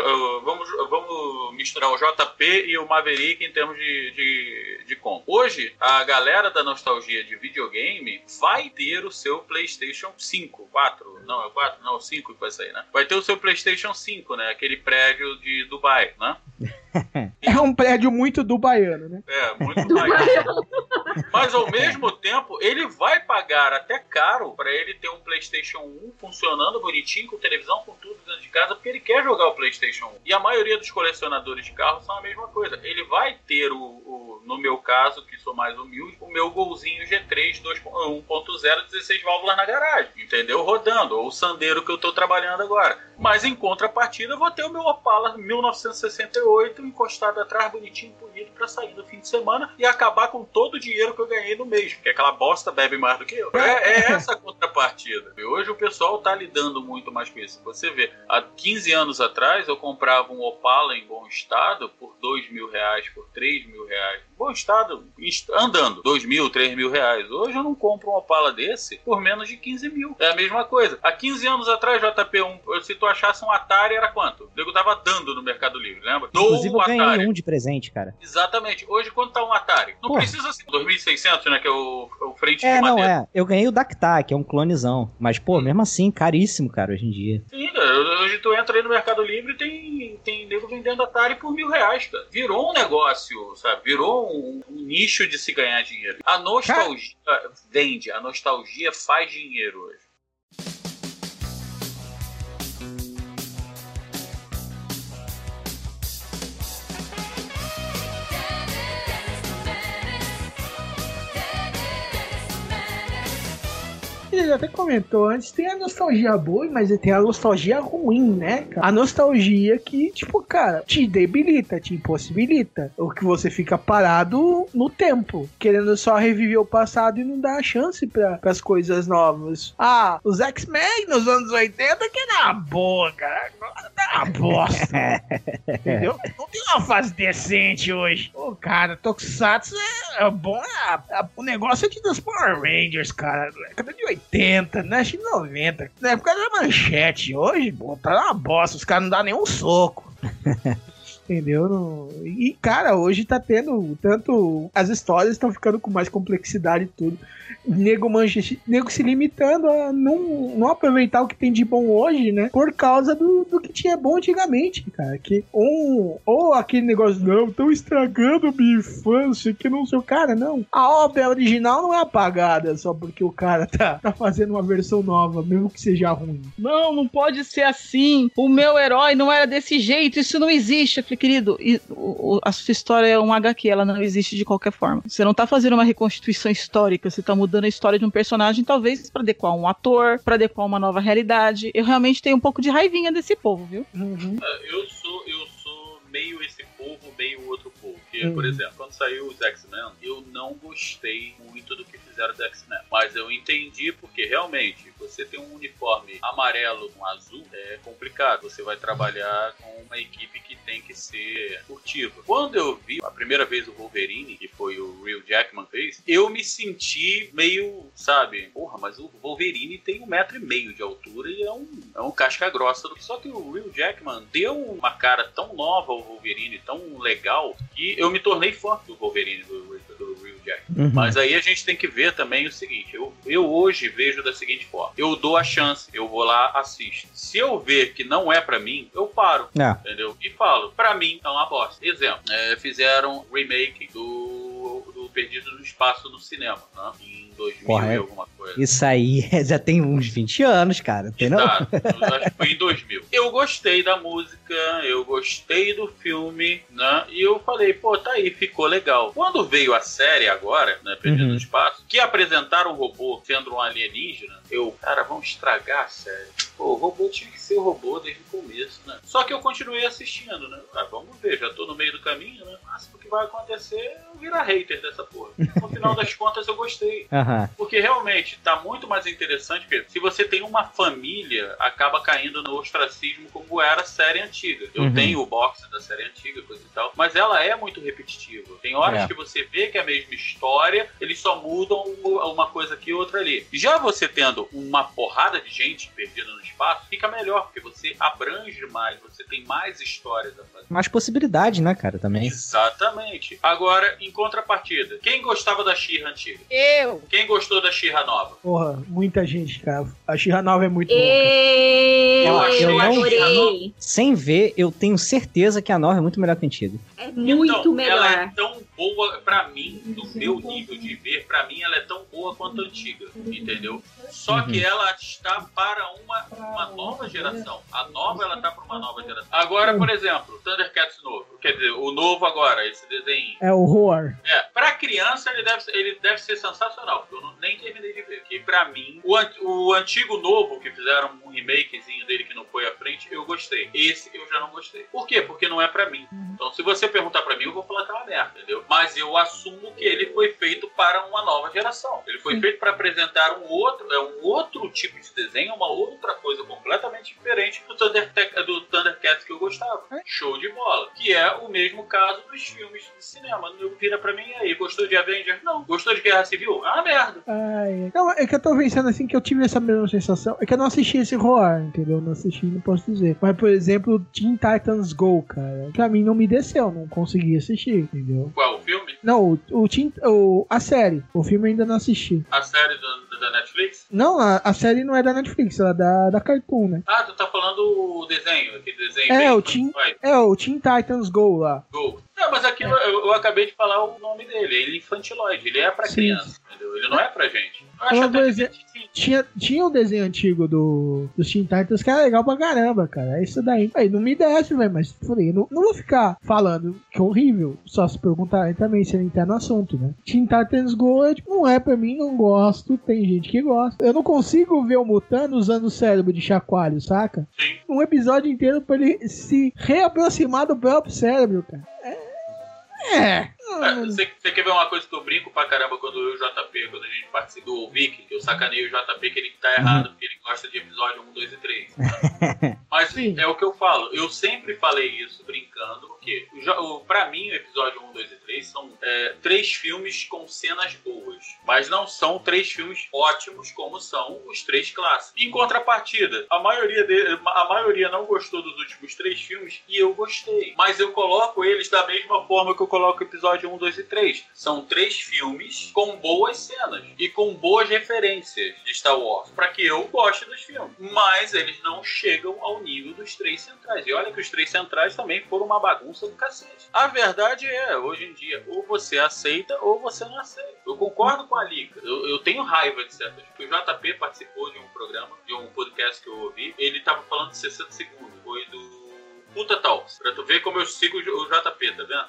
Vamos, vamos misturar o JP e o Maverick em termos de, de, de compra. Hoje, a galera da nostalgia de videogame vai ter o seu PlayStation 5, 4, não, é 4, não, 5 que vai sair, né? Vai ter o seu PlayStation 5, né? Aquele prédio de Dubai, né? É um prédio muito do baiano, né? É, muito Dubai. Mas ao mesmo tempo, ele vai pagar até caro pra ele ter um PlayStation 1 funcionando bonitinho, com televisão, com tudo dentro de casa, porque ele quer jogar o PlayStation 1. E a maioria dos colecionadores de carros são a mesma coisa. Ele vai ter o, o- no meu caso, que sou mais humilde, o meu golzinho G3 2 1.0 16 válvulas na garagem, entendeu? Rodando, ou o Sandero que eu tô trabalhando agora. Mas em contrapartida, eu vou ter o meu Opala 1968 encostado atrás, bonitinho, polido, pra sair no fim de semana e acabar com todo o dinheiro que eu ganhei no mês, porque aquela bosta bebe mais do que eu. É, é essa a contrapartida. E hoje o pessoal tá lidando muito mais com isso. Você vê, há 15 anos atrás eu comprava um Opala em bom estado por 2 mil reais, por 3 mil reais. Bom estado, est- andando, 2 mil, 3 mil reais. Hoje eu não compro um Opala desse por menos de 15 mil. É a mesma coisa. Há 15 anos atrás, JP1, se tu achasse um Atari, era quanto? O nego tava dando no Mercado Livre, lembra? Inclusive, No eu ganhei Atari. um de presente, cara. Exatamente. Hoje, quanto tá um Atari? Não Pô. precisa ser 2600, né? Que é o, o frente É, de não, é. Eu ganhei o Dactar, que é um clonezão. Mas, pô, mesmo assim, caríssimo, cara, hoje em dia. Sim, cara, hoje tu entra aí no Mercado Livre e tem, tem nego vendendo Atari por mil reais, cara. Virou um negócio, sabe? Virou um, um nicho de se ganhar dinheiro. A nostalgia vende, a nostalgia faz dinheiro hoje. Ele até comentou antes, tem a nostalgia boa, mas tem a nostalgia ruim, né, cara? A nostalgia que, tipo, cara, te debilita, te impossibilita. O que você fica parado no tempo, querendo só reviver o passado e não dar a chance para as coisas novas. Ah, os X-Men nos anos 80 que era uma boa, cara. Agora tá uma bosta. Entendeu? Não tem uma fase decente hoje. Ô, cara, Tokusatsu é, é bom. é- é- o negócio é de dos Power Rangers, cara. Década de 80, né? Acho que 90. Na época da manchete. Hoje, pô, tá uma bosta. Os caras não dão nenhum soco. Entendeu? E, cara, hoje tá tendo tanto. As histórias estão ficando com mais complexidade e tudo. Nego, mancha, nego se limitando a não, não aproveitar o que tem de bom hoje, né? Por causa do, do que tinha bom antigamente, cara. Que um, ou aquele negócio, não, estão estragando minha infância, que não o cara, não. A obra original não é apagada só porque o cara tá, tá fazendo uma versão nova, mesmo que seja ruim. Não, não pode ser assim. O meu herói não era desse jeito, isso não existe. Eu falei, querido, e- a sua história é um HQ, ela não existe de qualquer forma. Você não tá fazendo uma reconstituição histórica, você tá mudando a história de um personagem, talvez pra adequar um ator, pra adequar uma nova realidade. Eu realmente tenho um pouco de raivinha desse povo, viu? É, Eu sou, eu sou meio esse povo, meio outro povo. Porque, Uhum. por exemplo, quando saiu os X-Men, eu não gostei muito do X-Men. Mas eu entendi porque realmente você tem um uniforme amarelo com azul é complicado. Você vai trabalhar com uma equipe que tem que ser furtiva. Quando eu vi a primeira vez o Wolverine, que foi o Real Jackman fez, eu me senti meio, sabe, porra, mas o Wolverine tem um metro e meio de altura e é um, é um casca grossa. Só que o Real Jackman deu uma cara tão nova ao Wolverine, tão legal, que eu me tornei fã do Wolverine do Real Jackman. Uhum. Mas aí a gente tem que ver também o seguinte: eu, eu hoje vejo da seguinte forma: eu dou a chance, eu vou lá, assisto. Se eu ver que não é pra mim, eu paro. É. Entendeu? E falo, pra mim é uma bosta. Exemplo, é, fizeram remake do, do Perdido no Espaço no cinema, né? Em 2000 Porra, e é- alguma coisa. Isso aí já tem uns 20 anos, cara. Tem não? Tá, eu acho que foi em 2000. Eu gostei da música, eu gostei do filme, né? E eu falei, pô, tá aí, ficou legal. Quando veio a série agora, né, Perdido Uhum. no Espaço, que apresentaram o robô sendo um alienígena, eu, cara, vamos estragar a série. Pô, o robô tinha que ser o robô desde o começo, né? Só que eu continuei assistindo, né? Ah, vamos ver, já tô no meio do caminho, né? Máximo que vai acontecer é eu virar hater dessa porra. No final das contas, eu gostei. Aham. Porque realmente tá muito mais interessante, porque se você tem uma família, acaba caindo no ostracismo como era a série antiga. Eu Uhum. tenho o box da série antiga, coisa e tal, mas ela é muito repetitiva. Tem horas É. que você vê que é a mesma história, eles só mudam uma coisa aqui e outra ali. Já você tendo uma porrada de gente perdida no espaço, fica melhor, porque você abrange mais, você tem mais histórias a fazer. Mais possibilidade, né, cara, também. Exatamente. Agora, em contrapartida, quem gostava da Xirra antiga? Eu! Quem gostou da Xirra nova? Porra, muita gente, cara. A Xirra Nova é muito boa. Eu, achei eu a adorei. Sem ver, eu tenho certeza que a nova é muito melhor que a antiga. É muito então, melhor. Ela é tão boa pra mim, do meu nível de ver, pra mim ela é tão boa quanto a antiga, entendeu? Só Uhum. que ela está para uma, uma nova geração. A nova ela tá para uma nova geração. Agora, por exemplo, Thundercats novo, quer dizer, o novo agora, esse desenho. É horror. É, pra criança ele deve, ser- ele deve ser sensacional, porque eu não- nem terminei de ver. Que pra mim, o, an- o antigo novo, que fizeram um remakezinho dele que não foi à frente, eu gostei. Esse eu já não gostei. Por quê? Porque não é pra mim. Então, se você perguntar pra mim, eu vou falar que é uma merda, entendeu? Mas eu assumo que ele foi feito para uma nova geração. Ele foi feito para apresentar um outro, é um outro tipo de desenho, uma outra coisa completamente diferente do, Thunder, do Thundercats que eu gostava. Show de bola. Que é o mesmo caso dos filmes de cinema. Eu vira pra mim aí, gostou de Avenger? Não. Gostou de Guerra Civil? Ah, merda. Ai, não, é que eu tô pensando assim que eu tive essa mesma sensação. É que eu não assisti esse horror, entendeu? Não assisti, não posso dizer. Mas, por exemplo, Teen Titans Go, cara. Pra mim não me desceu, não consegui assistir, entendeu? Qual? O filme? Não, o, o, Teen, o a série. O filme eu ainda não assisti. A série do- da Netflix? Não, a, a série não é da Netflix, ela é da, da Cartoon, né? Ah, tu tá falando o desenho, aquele desenho. É, o Teen, é o Teen Titans Go lá. Go. Não, mas aquilo eu, eu acabei de falar o nome dele. Ele é infantiloide, ele é pra Sim. criança, entendeu? Ele não é pra gente. Ela, tinha, tinha um desenho antigo do, do Teen Titans que era legal pra caramba, cara. É isso daí. Aí não me desce, velho, mas falei, não, não vou ficar falando que é horrível. Só se perguntarem também se ele entrar no assunto, né? Teen Titans Go é, tipo, não é pra mim, não gosto. Tem gente que gosta. Eu não consigo ver o Mutano usando o cérebro de chacoalho, saca? Sim. Um episódio inteiro pra ele se reaproximar do próprio cérebro, cara. É. É. Você, você quer ver uma coisa que eu brinco pra caramba quando eu e o JP, quando a gente participa do que eu sacaneio o JP que ele tá errado, porque ele gosta de episódio 1, 2 e 3. Mas é o que eu falo, eu sempre falei isso brincando, o, pra mim, o episódio 1, 2 e 3 são é, três filmes com cenas boas. Mas não são três filmes ótimos como são os três clássicos. Em contrapartida, a maioria, de, a maioria não gostou dos últimos três filmes e eu gostei. Mas eu coloco eles da mesma forma que eu coloco o episódio 1, 2 e 3. São três filmes com boas cenas e com boas referências de Star Wars. Pra que eu goste dos filmes. Mas eles não chegam ao nível dos três centrais. E olha que os três centrais também foram uma bagunça do cacete. A verdade é, hoje em dia, ou você aceita ou você não aceita. Eu concordo com a Lica. Eu, eu tenho raiva de certas. O JP participou de um programa, de um podcast que eu ouvi. Ele tava falando de 60 segundos. Foi do Puta Talks. Pra tu ver como eu sigo o JP, tá vendo?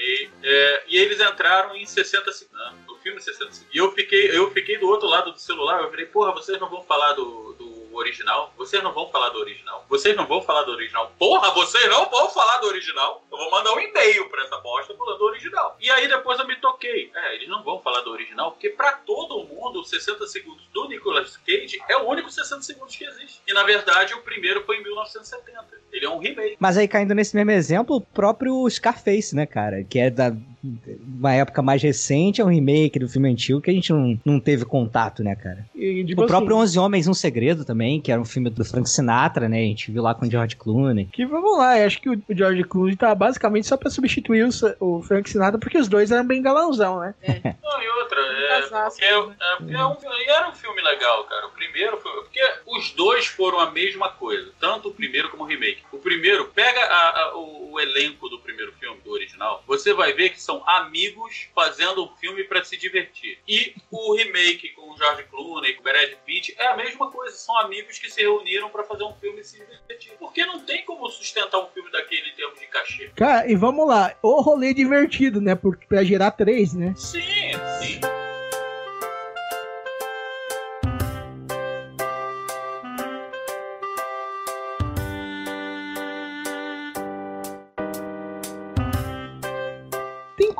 E, é, e eles entraram em 60 segundos. né? O filme 60 segundos. E eu fiquei, eu fiquei do outro lado do celular. Eu falei, porra, vocês não vão falar do original? Vocês não vão falar do original? Vocês não vão falar do original? Porra, vocês não vão falar do original? Eu vou mandar um e-mail pra essa bosta falando do original. E aí depois eu me toquei. É, eles não vão falar do original, porque pra todo mundo, os 60 segundos do Nicolas Cage é o único 60 segundos que existe. E na verdade, o primeiro foi em 1970. Ele é um remake. Mas aí caindo nesse mesmo exemplo, o próprio Scarface, né, cara? Que é da uma época mais recente, é um remake do filme antigo que a gente não, não teve contato, né, cara? E, tipo o próprio assim, 11 Homens, Um Segredo também, que era um filme do Frank Sinatra, né? A gente viu lá com o George Clooney. Que vamos lá, eu acho que o George Clooney tá basicamente só pra substituir o, o Frank Sinatra, porque os dois eram bem galãozão, né? Não, e outra, é, porque, é, porque é um, e era um filme legal, cara. O primeiro foi. Porque os dois foram a mesma coisa, tanto o primeiro como o remake. O primeiro, pega a- a- o, o elenco do primeiro filme, do original, você vai ver que são amigos fazendo um filme pra se divertir. E o remake com o George Clooney, com o Brad Pitt, é a mesma coisa. São amigos que se reuniram pra fazer um filme e se divertir. Porque não tem como sustentar um filme daquele em termos de cachê. Cara, e vamos lá, o rolê divertido, né? Pra gerar três, né? Sim.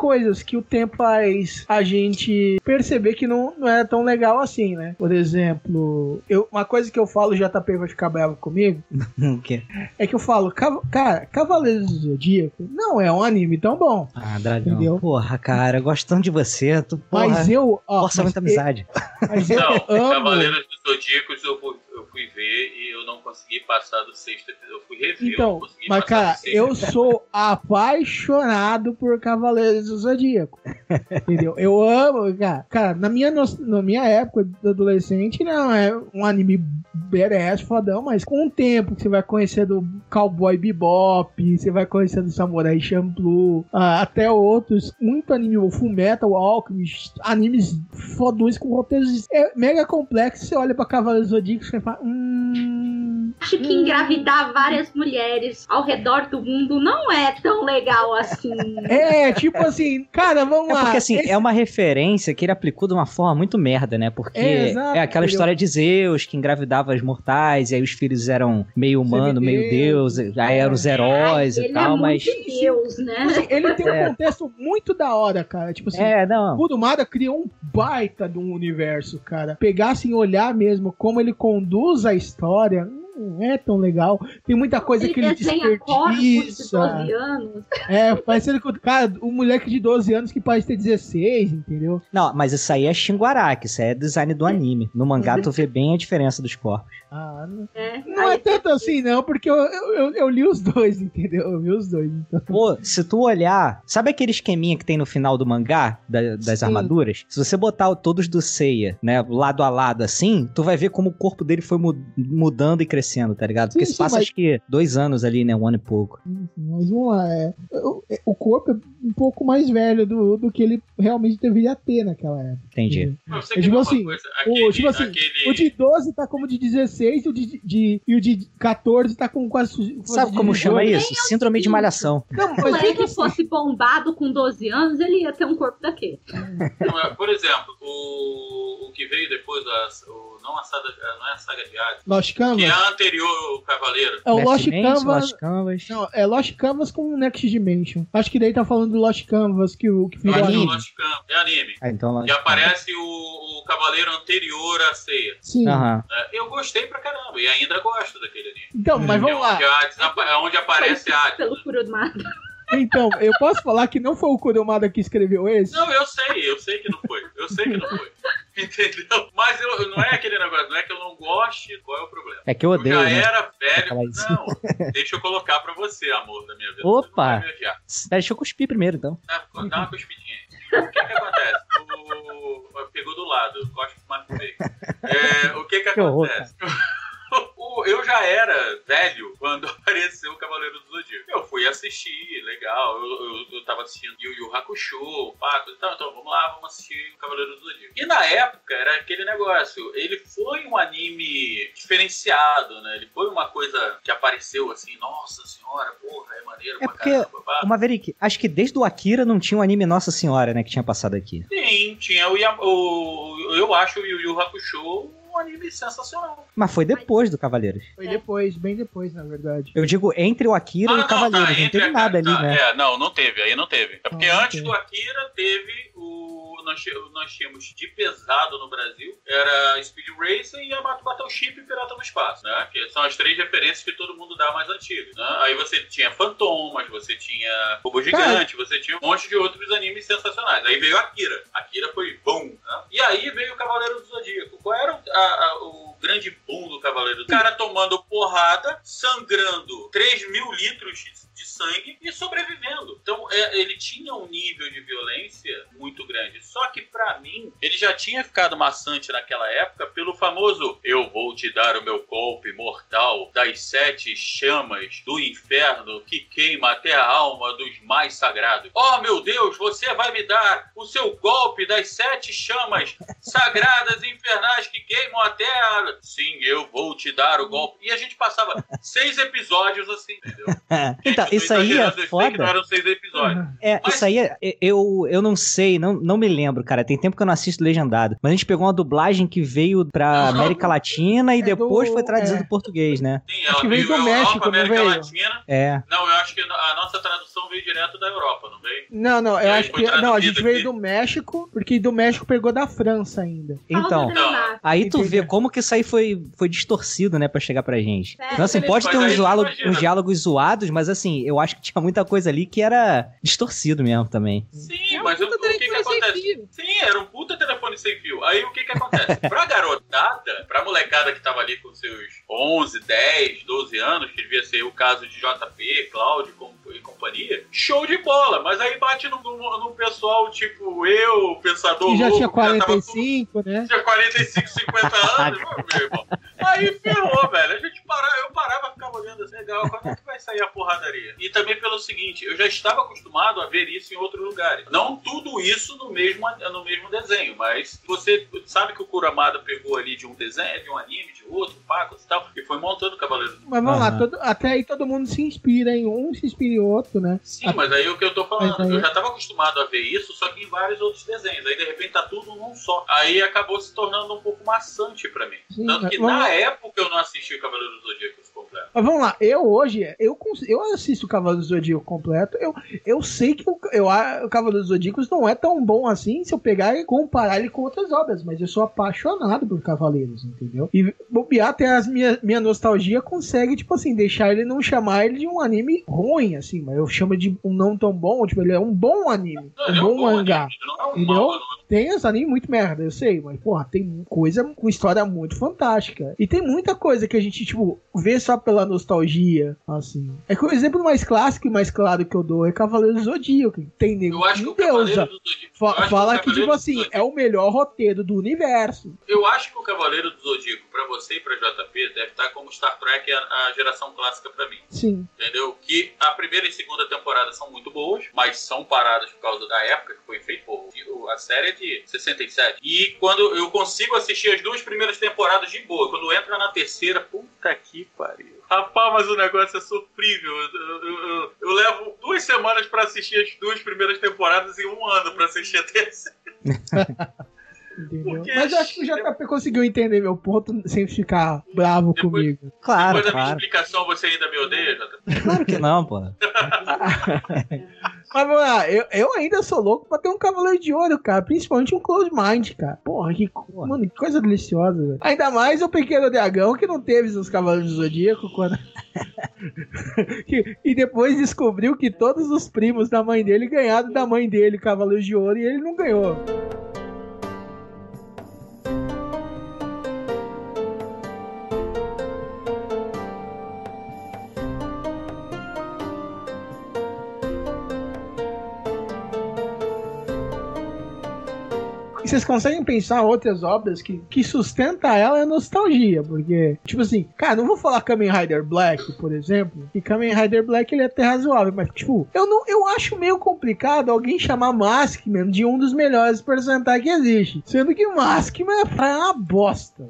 Coisas que o tempo faz a gente perceber que não, não é tão legal assim, né? Por exemplo, eu, uma coisa que eu falo, o JP vai ficar bravo comigo, O quê? é que eu falo, "Ca- cara, Cavaleiros do Zodíaco não é um anime tão bom. Ah, Dragão. Entendeu? Porra, cara, gostando de você, tu, porra, Mas eu. Ó, força mas muita eu- amizade. Mas eu Não, amo. Cavaleiros dos Zodíacos eu fui, eu ver e eu não consegui passar do sexto episódio. Eu fui rever, eu Então, consegui mas cara, eu sou apaixonado por Cavaleiros do Zodíaco. Entendeu? Eu amo, cara. Cara, na minha, no- na minha época de adolescente, não é um anime badass, fodão, mas com o tempo que você vai conhecer do Cowboy Bebop, você vai conhecer do Samurai Champloo, ah, até outros, muito anime, o Full Metal, Alchemist, animes fodões com roteiros é mega complexos, você olha pra Cavaleiros do Zodíaco e fala, hum... Acho que engravidar várias mulheres ao redor do mundo não é tão legal assim. É, tipo assim, cara, vamos É lá. porque assim, esse- é uma referência que ele aplicou de uma forma muito merda, né? Porque É, é, aquela história de Zeus que engravidava as mortais, e aí os filhos eram meio humano, meio deus, aí eram os heróis e Ele tal, é mas. muito Deus, né? Assim, ele tem um É. contexto muito da hora, cara. Tipo assim, É, não. o Kurumada criou um baita de um universo, cara. Pegar assim, olhar mesmo como ele conduz a história, não é tão legal. Tem muita coisa Ele que ele corpos de desperdiça. 12 anos. É, parecendo que, cara, um moleque de 12 anos que parece ter 16, entendeu? Não, mas isso aí é Shinguaraki, isso aí é design do anime. No mangá tu vê bem a diferença dos corpos. Ah, não, É, não é tanto assim, não, porque eu, eu, eu- eu li os dois, entendeu? Eu vi os dois, então. Pô, se tu olhar, sabe aquele esqueminha que tem no final do mangá, da- das Sim. armaduras? Se você botar todos do Seiya, né, lado a lado assim, tu vai ver como o corpo dele foi mu- mudando e crescendo, tá ligado? Porque Sim, se passa mas- acho que dois anos ali, né, um ano e pouco. Mas vamos lá, é, o, o corpo é um pouco mais velho do, do que ele realmente deveria ter naquela época. Entendi. Não, você É tipo assim, coisa? o, Aquele- tipo assim, aquele- o de 12 tá como de 16 e o de, de- e o de 14 tá com quase. quase Sabe de como chama 18. isso? Síndrome de malhação. Não, Se ele fosse bombado com 12 anos, ele ia ter um corpo daquele. É, Por exemplo, o, o, o que veio depois, a, o, não, a saga, não é a saga de Hades, Lost que é Canvas. a anterior ao Cavaleiro. É o Lost Canvas. Lost Canvas. Não, é Lost Canvas com Next Dimension. Acho que daí tá falando do Lost Canvas que, o, que virou é o anime. Lost Canvas, é anime. Ah, então Lost Que aparece o, o Cavaleiro anterior à ceia. Sim. Aham. É, eu gostei pra caramba e ainda gosto daquele anime. Então, mas É vamos lá. onde, Hades é onde aparece Hades. Pelo Kurumada. Então, eu posso falar que não foi o Kurumada que escreveu esse? Não, eu sei, eu sei que não foi. Eu sei que não foi. Entendeu? Mas eu, não é aquele negócio, não é que eu não goste, qual é o problema? É que eu odeio, já né? era velho. Não, deixa eu colocar pra você, amor da minha vida. Opa! Deixa eu cuspir primeiro, então. Tá, dá uma cuspidinha aí. O que que acontece? O... Pegou do lado, cospe mais. É, o que que Que horror, acontece? O- Eu já era velho quando apareceu o Cavaleiro do Zodíaco. Eu fui assistir, legal. Eu, eu, eu tava assistindo Yu Yu Hakusho, Paco, então, então vamos lá, vamos assistir o Cavaleiro do Zodíaco. E na época era aquele negócio. Ele foi um anime diferenciado, né? Ele foi uma coisa que apareceu assim, nossa senhora, porra, é maneiro É pra porque, caramba. pá. Maverick, acho que desde o Akira não tinha um anime Nossa Senhora, né, que tinha passado aqui. Sim, tinha o, o eu acho o Yu Yu Hakusho um anime sensacional. Mas foi depois do Cavaleiros. Foi depois, bem depois, na verdade. Eu digo entre o Akira e o Cavaleiros, não entre teve a- nada ali, tá, né? É, não, não teve, aí não teve. É porque Ah, antes ok. do Akira teve o. Nós, nós tínhamos de pesado no Brasil, era Speed Racer e Yamato Battleship e Pirata no Espaço, né? Que são as três referências que todo mundo dá mais antigas, né? Aí você tinha Fantomas, você tinha Robô Gigante, você tinha um monte de outros animes sensacionais. Aí veio Akira. Akira foi boom, né? E aí veio o Cavaleiro do Zodíaco. Qual era o, a- a- o grande boom do Cavaleiro O cara tomando porrada, sangrando 3 mil litros de sangue e sobrevivendo. Então é, ele tinha um nível de violência muito grande. Só que pra mim ele já tinha ficado maçante naquela época pelo famoso eu vou te dar o meu golpe mortal das sete chamas do inferno que queima até a alma dos mais sagrados. Oh meu Deus, você vai me dar o seu golpe das sete chamas sagradas infernais que queimam até a... Sim, eu vou te dar o golpe. E a gente passava seis episódios assim, entendeu? então, Tô isso aí é que foda. não eram seis episódios. É, Mas- isso aí é, eu, eu não sei, não, não me lembro, cara. Tem tempo que eu não assisto legendado. Mas a gente pegou uma dublagem que veio pra América Latina e É depois do- foi traduzido é. em português, né? Sim, Acho que ela veio do Europa, México, não América veio? Latina. É. Não, eu acho que a nossa tradução veio direto da Europa, não veio? Não, não, eu acho que. Não, a gente veio aqui. do México, porque do México pegou da França ainda. Então, Não. aí tu vê como que isso aí foi, foi distorcido, né, pra chegar pra gente. É, Então, assim, pode mas ter uns, aí imagina. uns diálogos zoados, mas assim, eu acho que tinha muita coisa ali que era distorcido mesmo também. Sim, É um mas o, o que que acontece? Sim, era um puta telefone sem fio. Aí o que que acontece? Pra garotada, pra molecada que tava ali com seus 11, 10, 12 anos, que devia ser o caso de JP, Cláudio e companhia, show de bola. Mas aí bate num, num- pessoal tipo eu, pensador Que já louco, tinha que tava 45, né? tinha 45, 50 anos, meu irmão. Aí ferrou, velho. A gente parava, eu parava, ficava olhando assim, legal, quando é que vai sair a porradaria? E também pelo seguinte, eu já estava acostumado a ver isso em outros lugares. Não tudo isso no mesmo, no mesmo desenho, mas você sabe que o Kuramada pegou ali de um desenho, de um anime, de outro, Pacos e tal, e foi montando o Cavaleiro do Mas vamos lá, Aham. todo- até aí todo mundo se inspira em um, se inspira em outro, né? Sim, mas aí o que eu tô falando, aí- eu já estava acostumado a ver isso, só que em vários outros desenhos. Aí de repente tá tudo num só. Aí acabou se tornando um pouco maçante pra mim. Sim, Tanto que vamos na lá. época eu não assisti o Cavaleiro dos Zodíacos completo. Mas vamos lá, eu hoje, eu, cons- eu assisto o Cavalo do Zodíaco completo, eu, eu sei que o, eu, a- o Cavalo dos Zodíacos não é tão bom assim se eu pegar e comparar ele com outras obras, mas eu sou apaixonado por Cavaleiros, entendeu? E bobear até as minha, minha nostalgia consegue, tipo assim, deixar ele não chamar ele de um anime ruim, assim, mas eu chamo de um não tão bom, tipo, ele é um bom anime, Não, um é bom bom mangá. anime, não é um Entendeu? é Tem esse anime muito merda, eu sei, mas, porra, tem coisa com história muito fantástica. E tem muita coisa que a gente, tipo, vê só pela nostalgia, assim. É que o exemplo mais clássico e mais claro que eu dou é Cavaleiro do Zodíaco. Tem nego Eu acho que que deusa. do. Fa- fala o que, tipo assim, é o melhor roteiro do universo. Eu acho que o Cavaleiro do Zodíaco, pra você e pra JP, deve estar como Star Trek a, a geração clássica pra mim. Sim. Entendeu? Que a primeira e segunda temporada são muito boas, mas são paradas por causa da época que foi feito. Pô, o- a série é de 67. E quando eu consigo assistir as duas primeiras temporadas de boa, quando entra na terceira, puta que pariu. Rapaz, mas o negócio é sofrível. Eu, eu- eu- eu levo duas semanas pra assistir as duas primeiras temporadas e um ano pra assistir a terceira. Entendeu? Porque- Mas eu acho que o JP conseguiu entender meu ponto sem ficar bravo comigo. Claro, Depois da minha claro. explicação, você ainda me odeia, JP? Claro que não, pô. Mas vamos lá, eu, eu ainda sou louco pra ter um Cavaleiro de Ouro, cara. Principalmente um Close Mind, cara. Porra, que, co- mano, que coisa deliciosa, velho. Ainda mais o Pequeno Dragão, que não teve os Cavaleiros do Zodíaco quando. Que- e depois descobriu que todos os primos da mãe dele ganharam da mãe dele Cavaleiros de Ouro e ele não ganhou. Vocês conseguem pensar outras obras que, que sustenta ela é nostalgia, porque, tipo assim, cara, não vou falar Kamen Rider Black, por exemplo, e Kamen Rider Black ele é até razoável, mas, tipo, eu, não, eu acho meio complicado alguém chamar Maskman de um dos melhores personagens que existe, sendo que Maskman é uma bosta.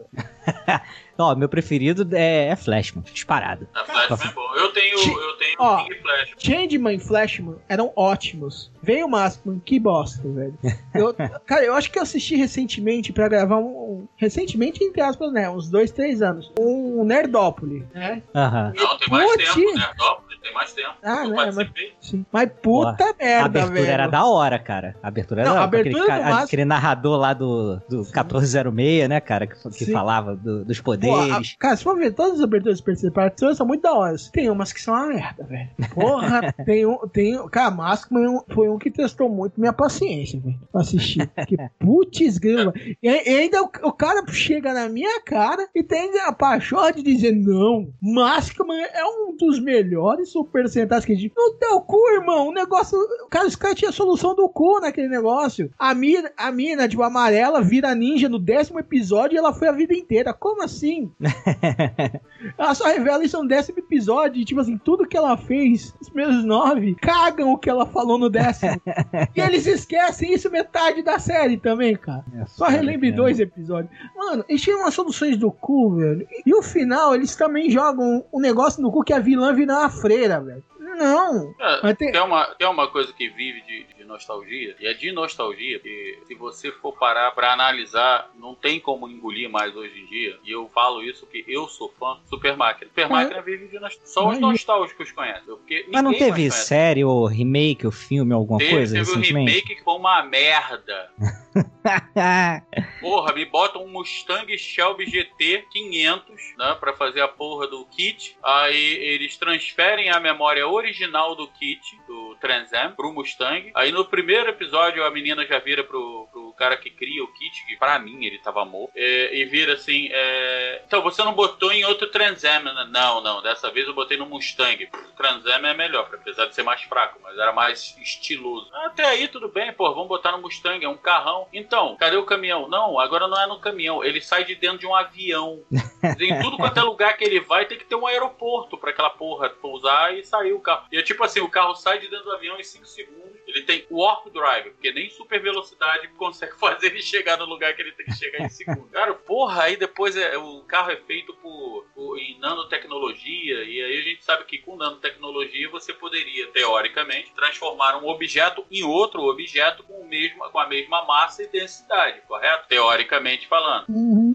Ó, meu preferido é, é Flashman, disparado. A Flashman é bom. Eu tenho, eu tenho Ó, King Flash. Changeman e Flashman eram ótimos. Veio o Maskman, que bosta, velho. Eu- cara, eu acho que eu assisti recentemente pra gravar um, um- Recentemente, entre aspas, né? Uns dois, três anos. Um Nerdópolis, né? Aham. Não, tem mais tempo? Nerdópolis tem mais tempo. Ah, eu né, participei. Sim. Mas puta Pô, A merda, abertura velho. era da hora, cara. A abertura Não, era a da hora. abertura aquele, do ca- aquele narrador lá do, do 1406, né, cara? Que, que falava do- dos Pô, a- poderes. cara, se for ver todas as aberturas participativas são muito da hora. Tem umas que são uma merda, velho. Porra, tem um. Tem, cara, Maskman foi um que testou muito minha paciência, velho. Pra assistir. Porque, putz, grila. E, e ainda o, o cara chega na minha cara e tem a paixão de dizer: não, Maskman é um dos melhores super a gente. No teu cu, irmão. O negócio. Cara, os caras tinham a solução do cu naquele negócio. A mina, a mina, tipo, amarela, vira ninja no décimo episódio e ela foi a vida inteira. Como assim? Ela só revela isso no décimo episódio. E, tipo assim, tudo que ela fez, os primeiros nove, cagam o que ela falou no décimo. e eles esquecem isso metade da série também, cara. Só relembre dois episódios. Mano, eles tinham umas soluções do cu, velho. E o final, eles também jogam um negócio no cu que a vilã vira uma freira, velho. Não. É, tem- tem... uma, tem uma coisa que vive de nostalgia, e é de nostalgia, que se você for parar pra analisar, não tem como engolir mais hoje em dia, e eu falo isso porque eu sou fã de Super Máquina. Super Máquina vive de nostalgia. Só os nostálgicos conhecem. Porque Mas não teve série ou remake ou filme, alguma Teve, coisa teve um remake que foi uma merda. Porra, me botam um Mustang Shelby GT 500, né, pra fazer a porra do kit. Aí eles transferem a memória original do kit, do Trans Am, pro Mustang. Aí no primeiro episódio a menina já vira pro, pro cara que cria o kit, que pra mim ele tava morto, é, e vira assim: é, Então você não botou em outro Trans Am? né? Não, não, dessa vez eu botei no Mustang. O Trans Am é melhor, apesar de ser mais fraco, mas era mais estiloso. Até aí tudo bem, pô, vamos botar no Mustang, é um carrão. Então, cadê o caminhão? Não, agora não é no caminhão, ele sai de dentro de um avião. Em tudo quanto é lugar que ele vai, tem que ter um aeroporto pra aquela porra pousar e sair o carro. E é tipo assim, o carro sai de dentro do avião em 5 segundos. Ele tem warp drive, porque nem super velocidade consegue fazer ele chegar no lugar que ele tem que chegar em segundos. Cara, porra, aí depois é, o carro é feito por, por- em nanotecnologia, e aí a gente sabe que com nanotecnologia você poderia, teoricamente, transformar um objeto em outro objeto com, o mesmo, com a mesma massa e densidade, correto? Teoricamente falando.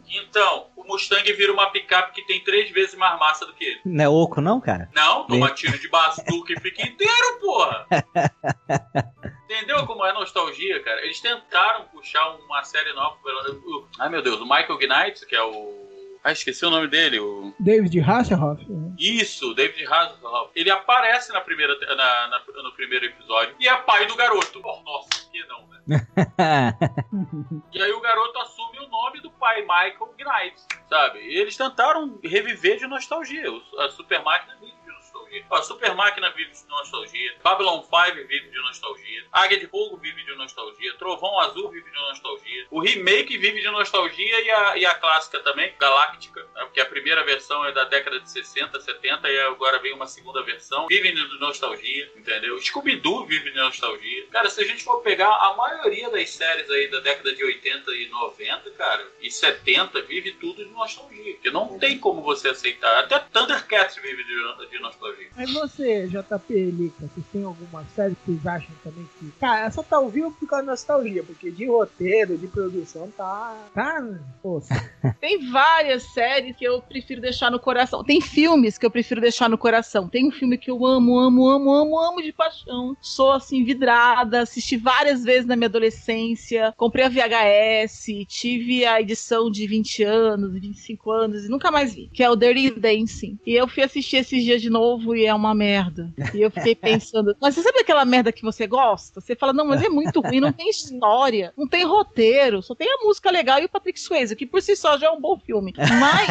Então, o Mustang vira uma picape que tem três vezes mais massa do que ele. Não é oco, não, cara? Não, toma Bem- tiro de bazuca e fica inteiro, porra! Entendeu como é nostalgia, cara? Eles tentaram puxar uma série nova. Ai meu Deus, o Michael Knight, que é o. Ah, esqueci o nome dele. O... David Hasselhoff. né? Isso, David Hasselhoff. Ele aparece na primeira, na, na- no primeiro episódio e é pai do garoto. Oh, nossa, que não, né? E aí o garoto assume o nome do pai, Michael Knight, sabe? E eles tentaram reviver de nostalgia. A Super Máquina nostalgia. A Super Máquina vive de nostalgia. Babylon 5 vive de nostalgia. Águia de Fogo vive de nostalgia. Trovão Azul vive de nostalgia. O remake vive de nostalgia e a, e a clássica também, Galáctica, né? porque a primeira versão é da década de 60, 70 e agora vem uma segunda versão. Vive de nostalgia, entendeu? Scooby-Doo vive de nostalgia. Cara, se a gente for pegar a maioria das séries aí da década de 80 e 90, cara, e 70, vive tudo de nostalgia. Porque não tem como você aceitar. Até Thundercats vive de, de nostalgia. Mas você, JP Lica, vocês têm alguma série que vocês acham também que. Cara, essa tá vivo por causa da nostalgia, porque de roteiro, de produção, tá. Tá. Poxa. Tem várias séries que eu prefiro deixar no coração. Tem filmes que eu prefiro deixar no coração. Tem um filme que eu amo, amo, amo, amo, amo de paixão. Sou assim, vidrada, assisti várias vezes na minha adolescência. Comprei a VHS, tive a edição de 20 anos, 25 anos, e nunca mais vi. Que é o Dirty Dancing. E eu fui assistir esses dias de novo e é uma merda. E eu fiquei pensando, mas você sabe aquela merda que você gosta? Você fala, não, mas é muito ruim, não tem história, não tem roteiro, só tem a música legal e o Patrick Swayze, que por si só já é um bom filme. Mas,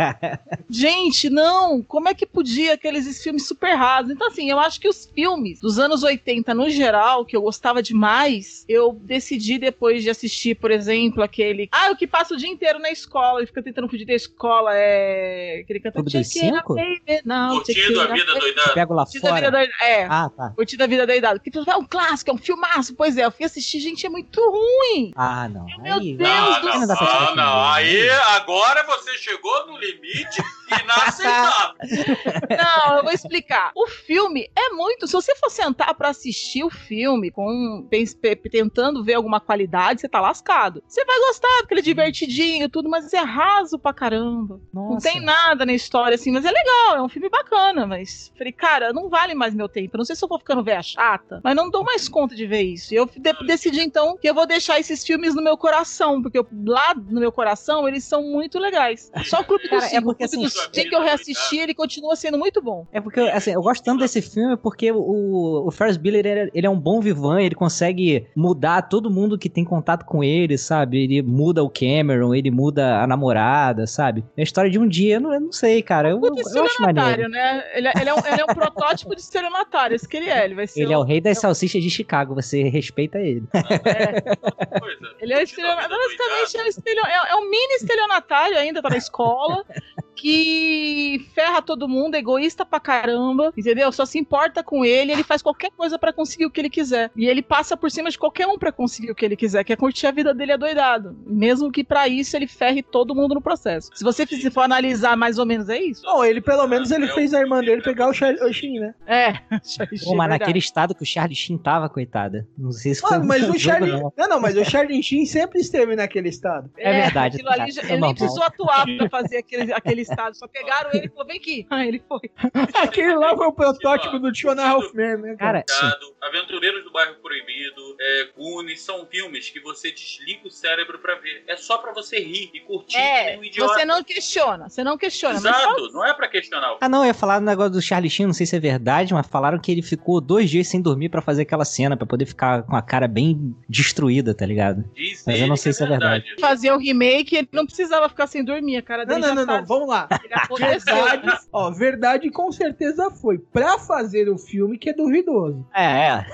gente, não, como é que podia aqueles filmes super rasos? Então, assim, eu acho que os filmes dos anos 80, no geral, que eu gostava demais, eu decidi depois de assistir, por exemplo, aquele. Ah, o que passa o dia inteiro na escola e fica tentando fugir da escola é. Aquele cantor Clube dos Cinco? Não, Curtindo a vida doidada. Pego lá Curtindo a vida fora. doidada. É. Ah, tá. Curtindo a vida doidada. Que é um clássico, é um filmaço. Pois é, eu fui assistir, gente, é muito ruim. Ah, não. Meu Aí, Deus Não, do defender. não. Aí agora você chegou no limite inaceitável. Não, eu vou explicar. O filme é muito. Se você for sentar pra assistir o filme com tentando ver alguma qualidade, você tá lascado. Você vai gostar, porque ele é divertidinho e tudo, mas é raso pra caramba. Não Nossa. tem nada na história assim, mas é legal, é um filme bacana, mas falei, cara, não vale mais meu tempo. Eu Não sei se eu vou ficando velha chata, mas não dou mais conta de ver isso. E eu de- decidi então que eu vou deixar esses filmes no meu coração, porque eu- lá no meu coração eles são muito legais. Só o Clube dos Cara, é Cinco. porque, o Clube assim, Cinco que eu reassisti, ele continua sendo muito bom. É porque, assim, eu gosto tanto desse filme porque o, o Ferris Bueller, ele é, ele é um bom vivan, ele consegue mudar todo mundo que tem contato com ele, sabe? Ele muda o Cameron, ele muda a namorada, sabe? É a história de um dia, eu não, eu não sei, cara. Eu, Puta eu acho estelionatário, maneiro. né? Ele, é- ele é um, ele é um protótipo de estelionatário, isso que ele é. Ele vai ser. Ele é o rei das salsichas de Chicago, você respeita ele. Ele é estelionatário. Basicamente, é um, estelio- é- é um mini estelionatário ainda, tá na escola. Que ferra todo mundo, é egoísta pra caramba, entendeu? Só se importa com ele, ele faz qualquer coisa pra conseguir o que ele quiser. E ele passa por cima de qualquer um pra conseguir o que ele quiser, que é curtir a vida dele adoidado. Mesmo que pra isso ele ferre todo mundo no processo. Se você se for analisar mais ou menos, é isso. Não, ele pelo menos ele fez a irmã dele pegar o Char- o Shin, né? É. Pô, mas naquele estado que o Charlie Sheen tava, coitada. Não sei se foi Mano, mas o jogo, Charlie. não. Não, não, mas o Charlie Sheen sempre esteve naquele estado. É verdade, aquilo ali é ele nem normal. precisou atuar pra fazer aquele, aquele Só pegaram ele e falou: vem aqui. Ah, ele foi. Aquele lá foi o protótipo do Two and a Half Men, né? Cara, Aventureiros do Bairro Proibido, é, Goonies, são filmes que você desliga o cérebro pra ver. É só pra você rir e curtir É, um idiota. você não questiona. Você não questiona. Mas Exato, só- não é pra questionar. Ah, não, eu ia falar do negócio do Charlie Sheen, não sei se é verdade, mas falaram que ele ficou dois dias sem dormir pra fazer aquela cena, pra poder ficar com a cara bem destruída, tá ligado? Diz Mas eu não que sei se é verdade. fazer o remake, ele não precisava ficar sem dormir. A cara Não, dele não, já não, tá- não, vamos lá. Aconteceu. Verdade, ó, verdade com certeza foi. Pra fazer o filme que é duvidoso. É, é.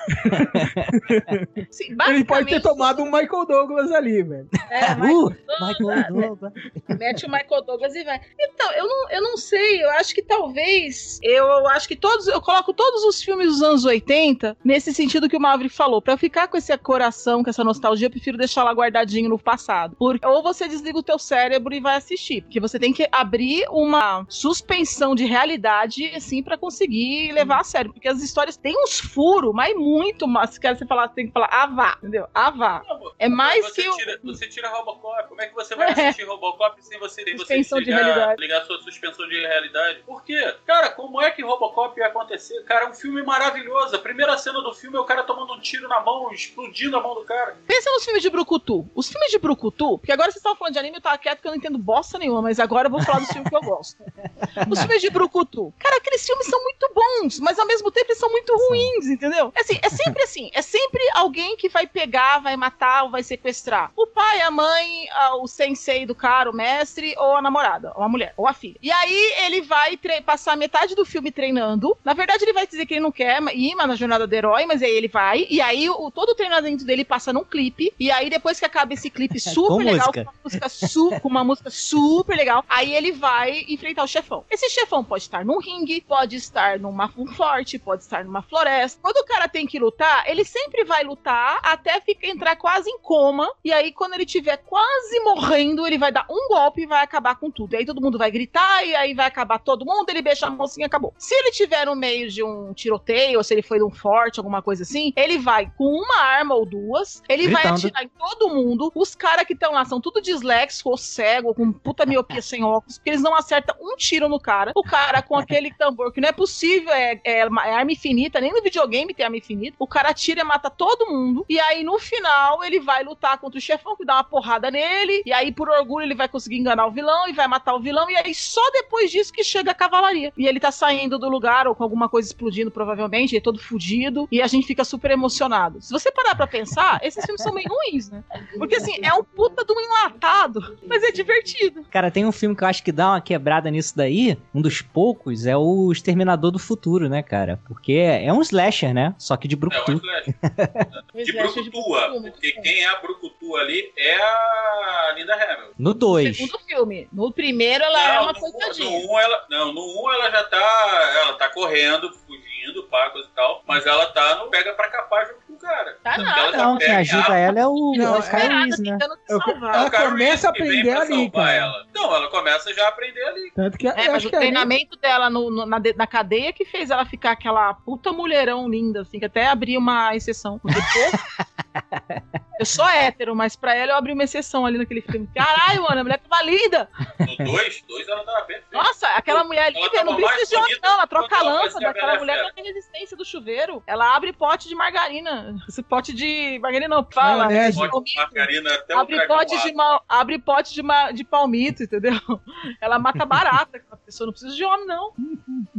Sim, Ele pode ter tomado um Michael Douglas ali, velho. É, Uh, Michael Michael Douglas. Mete o Michael Douglas e vai. Então, eu não, eu não sei, eu acho que talvez. Eu acho que todos. Eu coloco todos os filmes dos anos 80 nesse sentido que o Mavri falou. Pra eu ficar com esse coração, com essa nostalgia, eu prefiro deixar lá guardadinho no passado. Porque, ou você desliga o teu cérebro e vai assistir. Porque você tem que abrir uma suspensão de realidade, assim, pra conseguir levar a sério. Porque as histórias têm uns furos, mas muito. Mas se quer você falar, tem que falar, ah, vá, entendeu? Ah, vá. É mais você que o. Tira, você tira Robocop. Como é que você vai É. assistir Robocop sem você, você Suspensão de desligar- realidade. ligar sua suspensão de realidade? Por quê? Cara, como é que Robocop ia acontecer? Cara, é um filme maravilhoso. A primeira cena do filme é o cara tomando um tiro na mão, explodindo a mão do cara. Pensa nos filmes de Brucutu. Os filmes de Brucutu, porque agora vocês estão falando de anime, eu tava quieto porque eu não entendo bosta nenhuma, mas agora eu vou falar dos filmes que eu gosto. Os filmes de Brucutu. Cara, aqueles filmes são muito bons, mas ao mesmo tempo eles são muito ruins, entendeu? É assim, é sempre assim. É sempre alguém que vai pegar, vai matar ou vai sequestrar. O pai, a mãe, o sensei do cara, o mestre, ou a namorada, ou a mulher, ou a filha. E aí ele vai passar metade do filme treinando. Na verdade, ele vai dizer que ele não quer ir na jornada do herói, mas aí ele vai. E aí o, todo o treinamento dele passa num clipe. E aí, depois que acaba esse clipe super Com legal, música. com uma música, com uma música super legal, aí ele vai enfrentar o chefão. Esse chefão pode estar num ringue, pode estar numa um forte, pode estar numa floresta. Quando o cara tem que lutar, ele sempre vai lutar até ficar, entrar quase em coma. E aí, quando ele tiver quase morrendo, ele vai dar um golpe e vai acabar com tudo. E aí todo mundo vai gritar, e aí vai acabar todo mundo, ele beija a mocinha e acabou. Se ele tiver no meio de um tiroteio, ou se ele foi num forte, alguma coisa assim, ele vai com uma arma ou duas, ele vai Gritando. atirar em todo mundo. Os caras que estão lá são tudo disléxico ou cego, com puta miopia sem óculos, porque eles não acertam um tiro no cara. O cara com aquele tambor que não é possível, é, é, é arma infinita, nem no videogame tem arma infinita. O cara atira e mata todo mundo. E aí no final ele vai lutar contra o chefão que dá uma porrada nele. E aí por orgulho ele vai conseguir enganar o vilão e vai matar o vilão. E aí só depois disso que chega a cavalaria. E ele tá saindo do lugar ou com alguma coisa explodindo, provavelmente, ele é todo fudido. E a gente fica super emocionado. Se você parar pra pensar, esses filmes são meio ruins, né? Porque assim, é um puta de um enlatado, mas é divertido. Cara, tem um filme que eu acho que dá uma quebrada nisso daí. Um dos poucos é o Exterminador do Futuro, né, cara? Porque é um slasher, né? Só que de É, Brucutu. Slash. De Brucutua, porque quem é a Brucutua ali é a Linda Hamilton. No 2. Segundo filme. No primeiro ela é Não, uma no, coitadinha. no um ela, não, no 1 ela já tá, ela tá correndo, fugindo, pá, coisa e tal, mas ela tá no pega pra capar junto cara. Tá nada. já Não, quem ajuda ela é o, Não, é o é né? Eu- salvar. ela começa a aprender ali, cara. Ela. Não, ela começa já a aprender ali. Tanto que É, mas o que ali- treinamento dela no- no- na, na cadeia que fez ela ficar aquela puta mulherão linda, assim, que até abri uma exceção. Porque, pô, eu sou hétero, mas pra ela eu abri uma exceção ali naquele filme. Caralho, mano, a mulher tava linda. No 2, 2 ela tava perfeita. Nossa, aquela mulher ali, não precisa de homem, não. Ela troca a lâmpada, aquela mulher não tem resistência do chuveiro. Ela abre pote de margarina. Esse pote de. Margarina não, fala. Maionese. de Pode margarina até Abre pote, de abre. ma- abre pote de, ma- de palmito, entendeu? Ela mata barata. A pessoa não precisa de homem, não.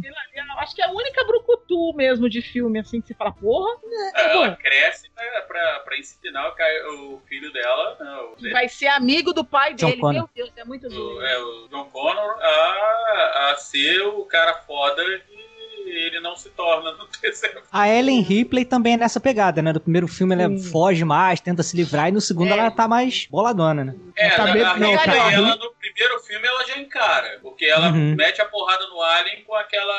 Ela- acho que é a única brucutu mesmo de filme, assim, que você fala, porra, Ela cresce pra, pra, pra ensinar o, ca- o filho dela, não, o, que vai ser amigo do pai John dele. Connor. Meu Deus, é muito o- zoeira. é, o John Connor a, a ser o cara foda ele não se torna no terceiro A Ellen Ripley também é nessa pegada, né? Do primeiro filme ela Sim. foge mais, tenta se livrar, e no segundo É. ela tá mais boladona, né? É, Tá na, na, não, Ripley, cara, ela no primeiro filme ela já encara, porque ela Uhum. mete a porrada no Alien com aquela.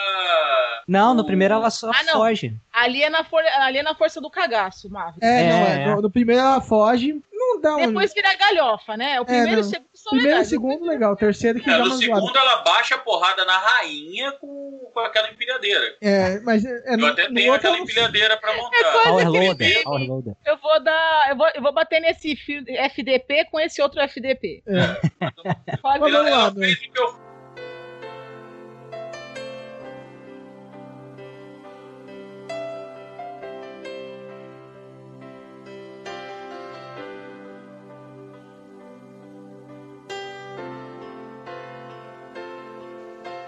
Não, no o- primeiro ela só Ah, não. foge. Ali, é na for... Ali é na força do cagaço, Marvel. É, não, É. é. No, no primeiro ela foge, não dá um. Depois vira galhofa, né? O primeiro e o não. segundo são Primeiro e legais. segundo, legal. O terceiro que É, dá no uma zoada. segundo ela baixa a porrada na rainha com, com aquela empilhadeira. É, mas é, é, Eu no, até no tenho aquela empilhadeira pra montar. É coisa Power que ele Loader, tem. Power Loader. Eu vou dar. Eu vou, eu vou bater nesse FDP com esse outro FDP. É. Pode Mas Ela, vamos lá, ela fez o que eu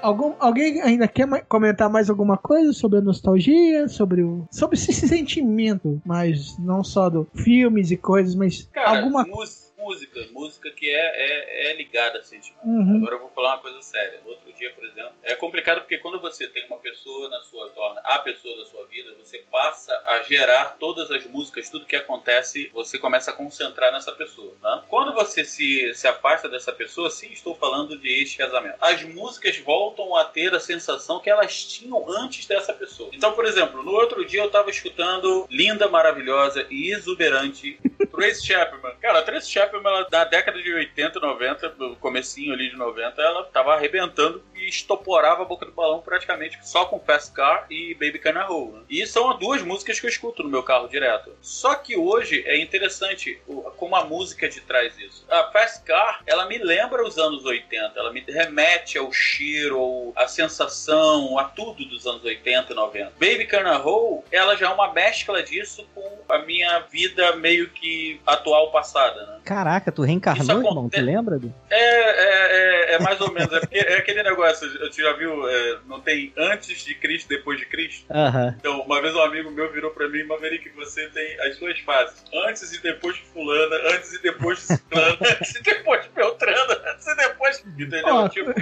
Algum, alguém ainda quer comentar mais alguma coisa sobre a nostalgia, sobre o sobre esse sentimento, mas não só do filmes e coisas, mas Cara, alguma mús- música, música que é, é, é ligada a sentimento. Uhum. Agora eu vou falar uma coisa séria. Outro dia, por exemplo, é complicado porque quando você tem uma pessoa na sua torna a pessoa da sua vida, você passa a gerar todas as músicas, tudo que acontece, você começa a concentrar nessa pessoa. Né? Quando você se, se afasta dessa pessoa, sim, estou falando de este casamento. As músicas voltam a ter a sensação que elas tinham antes dessa pessoa. Então, por exemplo, no outro dia eu estava escutando linda, maravilhosa e exuberante Trace Chapman. Cara, Trace Chapman, ela, na década de 80, 90, no comecinho ali de 90, ela tava arrebentando e estoporava a boca do balão praticamente só com Fast Car e Baby Can Roll. Né? E são as duas músicas que eu escuto no meu carro direto. Só que hoje é interessante como a música te traz isso. A Fast Car, ela me lembra os anos 80, ela me remete ao cheiro, à sensação, a tudo dos anos 80 e 90. Baby Can Roll, ela já é uma mescla disso com a minha vida meio que atual passada, né? Caraca, tu reencarnou, irmão? Tu lembra? Du? É, é, é, é mais ou menos. É, porque é aquele negócio, você já viu? é, não tem antes de Cristo, depois de Cristo? Aham. Então, uma vez um amigo meu virou pra mim, Maverick, você tem as suas fases. Antes e depois de fulana, antes e depois de ciclana, antes e depois de Beltrana, antes e depois... Entendeu? Ó, tipo,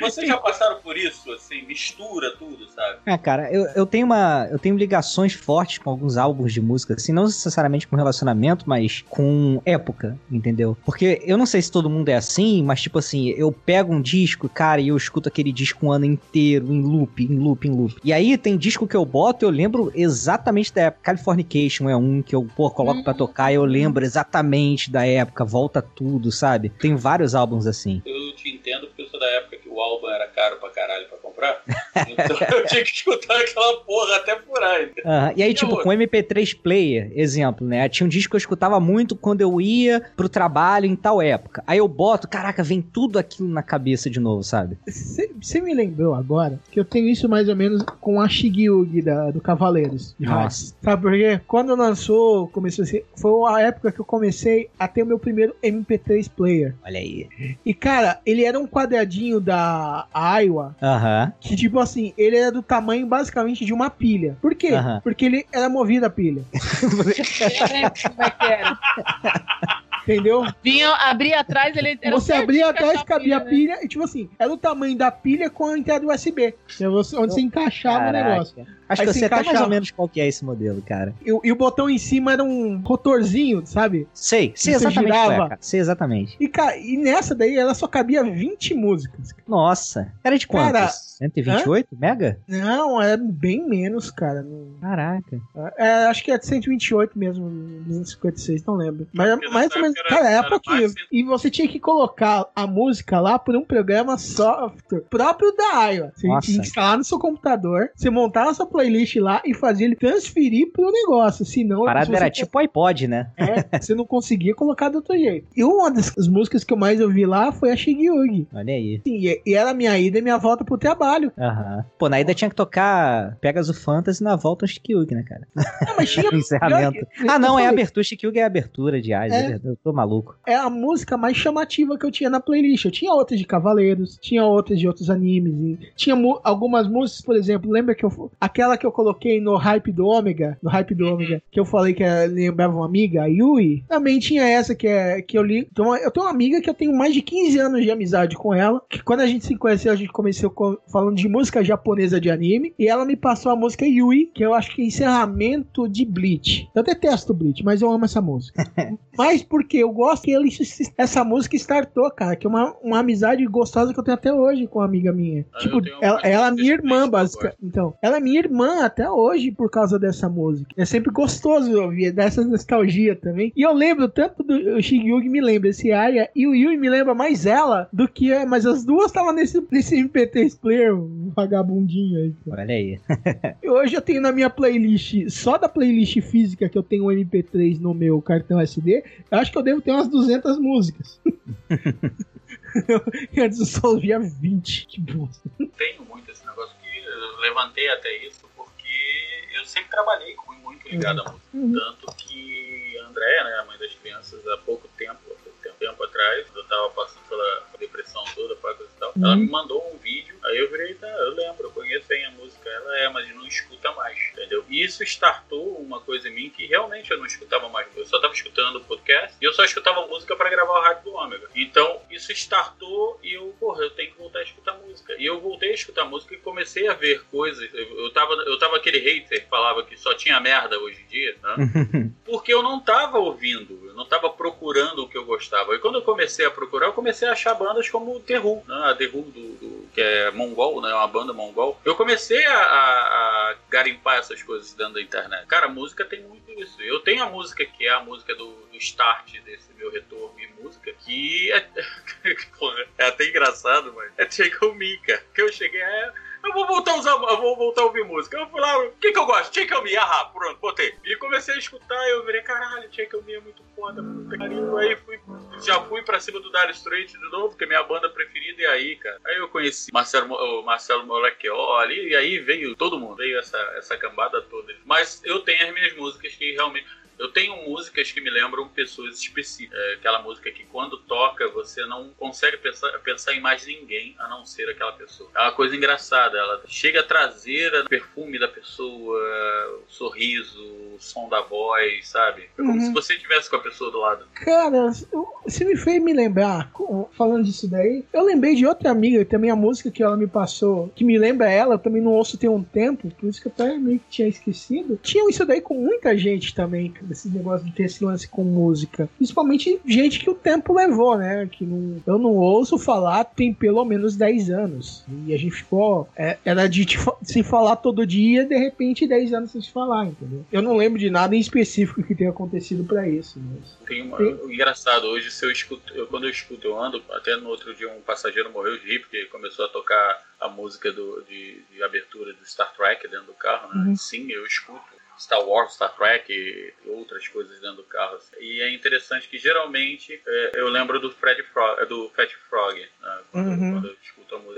Vocês já passaram por isso, assim, mistura tudo, sabe? É, cara, eu, eu tenho uma. Eu tenho ligações fortes com alguns álbuns de música, assim, não necessariamente com relacionamento, mas com época, entendeu? Porque eu não sei se todo mundo é assim, mas tipo assim, eu pego um disco, cara, e eu escuto aquele disco um ano inteiro, em loop, em loop, em loop. E aí tem disco que eu boto, eu lembro exatamente da época. Californication é um que eu, pô, coloco pra tocar e eu lembro exatamente da época, volta tudo, sabe? Tem vários álbuns assim. Eu te entendo porque eu sou da época que o álbum era caro pra caralho pra comprar. Então eu tinha que escutar aquela porra até furar. ainda. Aham, E aí, E tipo, com MP3 player, exemplo, né? Tinha um disco que eu escutava muito quando eu ia pro trabalho em tal época. Aí eu boto, caraca, vem tudo aquilo na cabeça de novo, sabe? Você me lembrou agora que eu tenho isso mais ou menos com a Shigyugi da, do Cavaleiros. Nossa. Sabe por quê? Quando lançou, começou a ser, foi a época que eu comecei a ter o meu primeiro MP3 player. Olha aí. E cara, ele era um quadradinho da Aiwa Aham. que tipo assim, ele era do tamanho basicamente de uma pilha. Por quê? Porque ele era movido a pilha. Como é que era? Entendeu? Vinha, abria atrás, ele era Você abria atrás, cabia a pilha, né? pilha, e tipo assim, era o tamanho da pilha com a entrada USB. Você- Onde você encaixava o Caraca. negócio. Acho Aí que eu você sei até mais encaixava- ou menos qual que é esse modelo, cara. E, o- e o botão em cima era um rotorzinho, sabe? Sei, sei Você exatamente é, girava. cara. Sei exatamente. E, ca- e nessa daí ela só cabia 20 músicas. Nossa. Era de quantos? Cara, 128 mega? Não, é bem menos, cara. Caraca. É, acho que é de 128 mesmo, 256, não lembro. Mas é mais ou menos, época cara, era- é era pouquinho. mais E você tinha que colocar a música lá por um programa software próprio da Iowa. Você Nossa. tinha que instalar no seu computador, você montava a sua playlist lá e fazia ele transferir pro negócio. Senão, parada se era tipo iPod, né? É, você não conseguia colocar do outro jeito. E uma das das músicas que eu mais ouvi lá foi a Shigyugi. Olha aí. Sim, e, e era a minha ida e minha volta pro trabalho. Aham. Pô, na ida tinha que tocar Pegasus Fantasy na volta Shikyugi, né, cara? Ah, mas tinha. Encerramento. que- Ah, não, é a abertura. Shikyugi é a abertura de Hades, É. é. Eu tô maluco. é a música mais chamativa que eu tinha na playlist. Eu tinha outras de Cavaleiros, tinha outras de outros animes. e tinha mu- algumas músicas, por exemplo, lembra que eu. Aquela que eu coloquei no hype do Ômega, no hype do Ômega, que eu falei que lembrava uma amiga, a Yui. Também tinha essa que é que eu li. Então, eu tenho uma amiga que eu tenho mais de 15 anos de amizade com ela. Que quando a gente se conheceu, a gente começou co- falando de música japonesa de anime. E ela me passou a música Yui, que eu acho que é encerramento de Bleach. Eu detesto Bleach, mas eu amo essa música. Mas porque eu gosto que ele, essa música startou, cara, que é uma, uma amizade gostosa que eu tenho até hoje com uma amiga minha. Ah, tipo, ela, ela é minha irmã, básica. Então, ela é minha irmã até hoje por causa dessa música. É sempre gostoso ouvir dessa nostalgia também. E eu lembro tanto do Shigyugi me lembra esse Aya e o Yui me lembra mais ela do que é, mas as duas estavam nesse, nesse MP3 player, um vagabundinho aí. cara. Olha aí. E Hoje eu tenho na minha playlist, só da playlist física que eu tenho o MP3 no meu cartão SD, eu acho que eu devo ter umas 200 músicas. e antes eu só ouvia 20. Que bosta. tenho muito esse negócio que eu levantei até isso porque eu sempre trabalhei com muito ligado à música. Uhum. Tanto que a Andréia, né, a mãe das crianças, há pouco tempo, há pouco tempo, tempo atrás, eu tava passando pela depressão toda, pela coisa e tal, ela Uhum. me mandou um vídeo, aí eu virei, tá, eu lembro, eu conheço bem a música, ela é, mas não escuta mais, entendeu? E isso startou uma coisa em mim que realmente eu não escutava mais, eu só tava escutando o podcast e eu só escutava música pra gravar o rádio do Ômega. Então, isso startou e eu, porra, eu tenho que voltar a escutar música. E eu voltei a escutar música e comecei a ver coisas. Eu, eu, tava, eu tava aquele hater que falava que só tinha merda hoje em dia, né? Porque eu não tava ouvindo, eu não tava procurando o que eu gostava. E quando eu comecei a procurar, eu comecei a achar bandas como o The Who, né? A The Who do, do- que é mongol, né? Uma banda mongol. Eu comecei a, a- a garimpar essas coisas dentro da internet. Cara, música tem muito isso. Eu tenho a música que é a música do, do start desse meu retorno em música, que é, Porra, é até engraçado, mas é Take On Me, cara. Que eu cheguei, é, eu vou voltar a usar, vou voltar a ouvir música. Eu fui lá, o que que eu gosto? Take Me, ahá, pronto, botei. E comecei a escutar eu virei, caralho, Take Me é muito foda, puta pariu. Aí fui, já fui pra cima do Dire Straits de novo, que é minha banda preferida, e aí, cara. Aí eu conheci Marcelo, o Marcelo Molequioli, e aí veio todo mundo, veio essa, essa cambada toda. Mas eu tenho as minhas músicas que realmente. Eu tenho músicas que me lembram pessoas específicas. É aquela música que quando toca você não consegue pensar, pensar em mais ninguém a não ser aquela pessoa. É uma coisa engraçada. Ela chega a trazer o perfume da pessoa, o sorriso, o som da voz, sabe? É como Uhum. se você estivesse com a pessoa do lado. Cara, você me fez me lembrar, falando disso daí, eu lembrei de outra amiga, também a música que ela me passou, que me lembra ela, eu também não ouço tem um tempo, por isso que eu até meio que tinha esquecido. Tinha isso daí com muita gente também, cara, esse negócio de ter esse lance com música. Principalmente gente que o tempo levou, né? Que não, eu não ouço falar tem pelo menos 10 anos. E a gente ficou. é, era de te se falar todo dia, de repente 10 anos sem se falar, entendeu? Eu não lembro de nada em específico que tenha acontecido pra isso, mas. Tem uma, Sim. engraçado, hoje se eu escuto, eu, quando eu escuto, eu ando, até no outro dia um passageiro morreu de rir, porque começou a tocar a música do, de, de abertura do Star Trek dentro do carro, né? Uhum. Sim, eu escuto Star Wars, Star Trek e outras coisas dentro do carro. E é interessante que geralmente é, eu lembro do Fred Frog, do Fat Frog, né? quando, Uhum. quando eu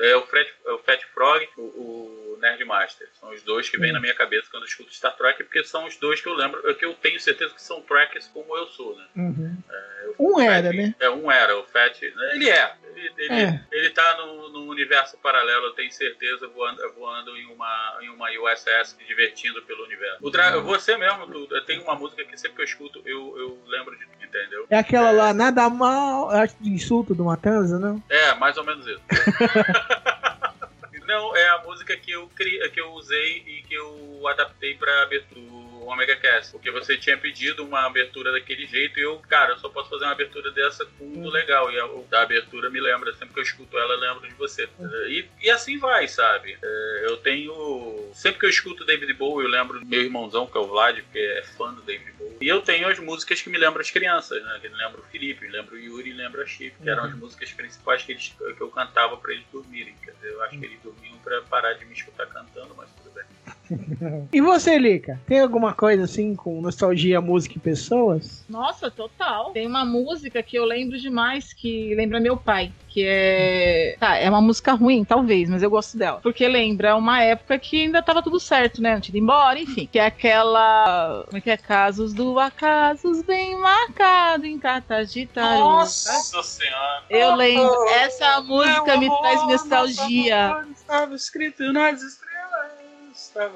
É o, Fred, é o Fat Frog, o, o Nerd Master. São os dois que vêm Uhum. na minha cabeça quando eu escuto Star Trek, porque são os dois que eu lembro, que eu tenho certeza que são trackers como eu sou, né? Uhum. Eu- Um o era, Fat- né? É, um era, o Fat. Ele é. Ele, ele, É. ele tá no, no universo paralelo, eu tenho certeza, voando, voando em, uma, em uma USS, se divertindo pelo universo. O Dra- Você mesmo, tu, tem uma música que sempre que eu escuto, eu, eu lembro de entendeu? É aquela lá, nada mal, acho de insulto do Matanza, não? É, mais ou menos isso. Não, é a música que eu, cri... que eu usei e que eu adaptei pra abertura do Omega Cast. Porque você tinha pedido uma abertura daquele jeito e eu, cara, eu só posso fazer uma abertura dessa muito legal. E a da abertura me lembra, sempre que eu escuto ela, eu lembro de você. E, e assim vai, sabe? É, eu tenho. Sempre que eu escuto David Bowie, eu lembro do meu irmãozão, que é o Vlad, que é fã do David Bowie. E eu tenho as músicas que me lembram as crianças, né? Que me lembram o Felipe, me lembro o Yuri, me lembro a Chip, que eram as músicas principais que, eles, que eu cantava pra eles dormirem. Quer dizer, eu acho que eles dormiam pra parar de me escutar cantando, mas. E você, Lica? Tem alguma coisa assim com nostalgia, música e pessoas? Nossa, total. Tem uma música que eu lembro demais que lembra meu pai. Que é. Tá, é uma música ruim, talvez, mas eu gosto dela. Porque lembra uma época que ainda tava tudo certo, né? Não tinha ido embora, enfim. Que é aquela. Como é que é? Casos do Acasos bem marcado em cartas de tarô. Nossa senhora! Eu lembro. Essa música me traz nostalgia. Estava escrito nas estrelas.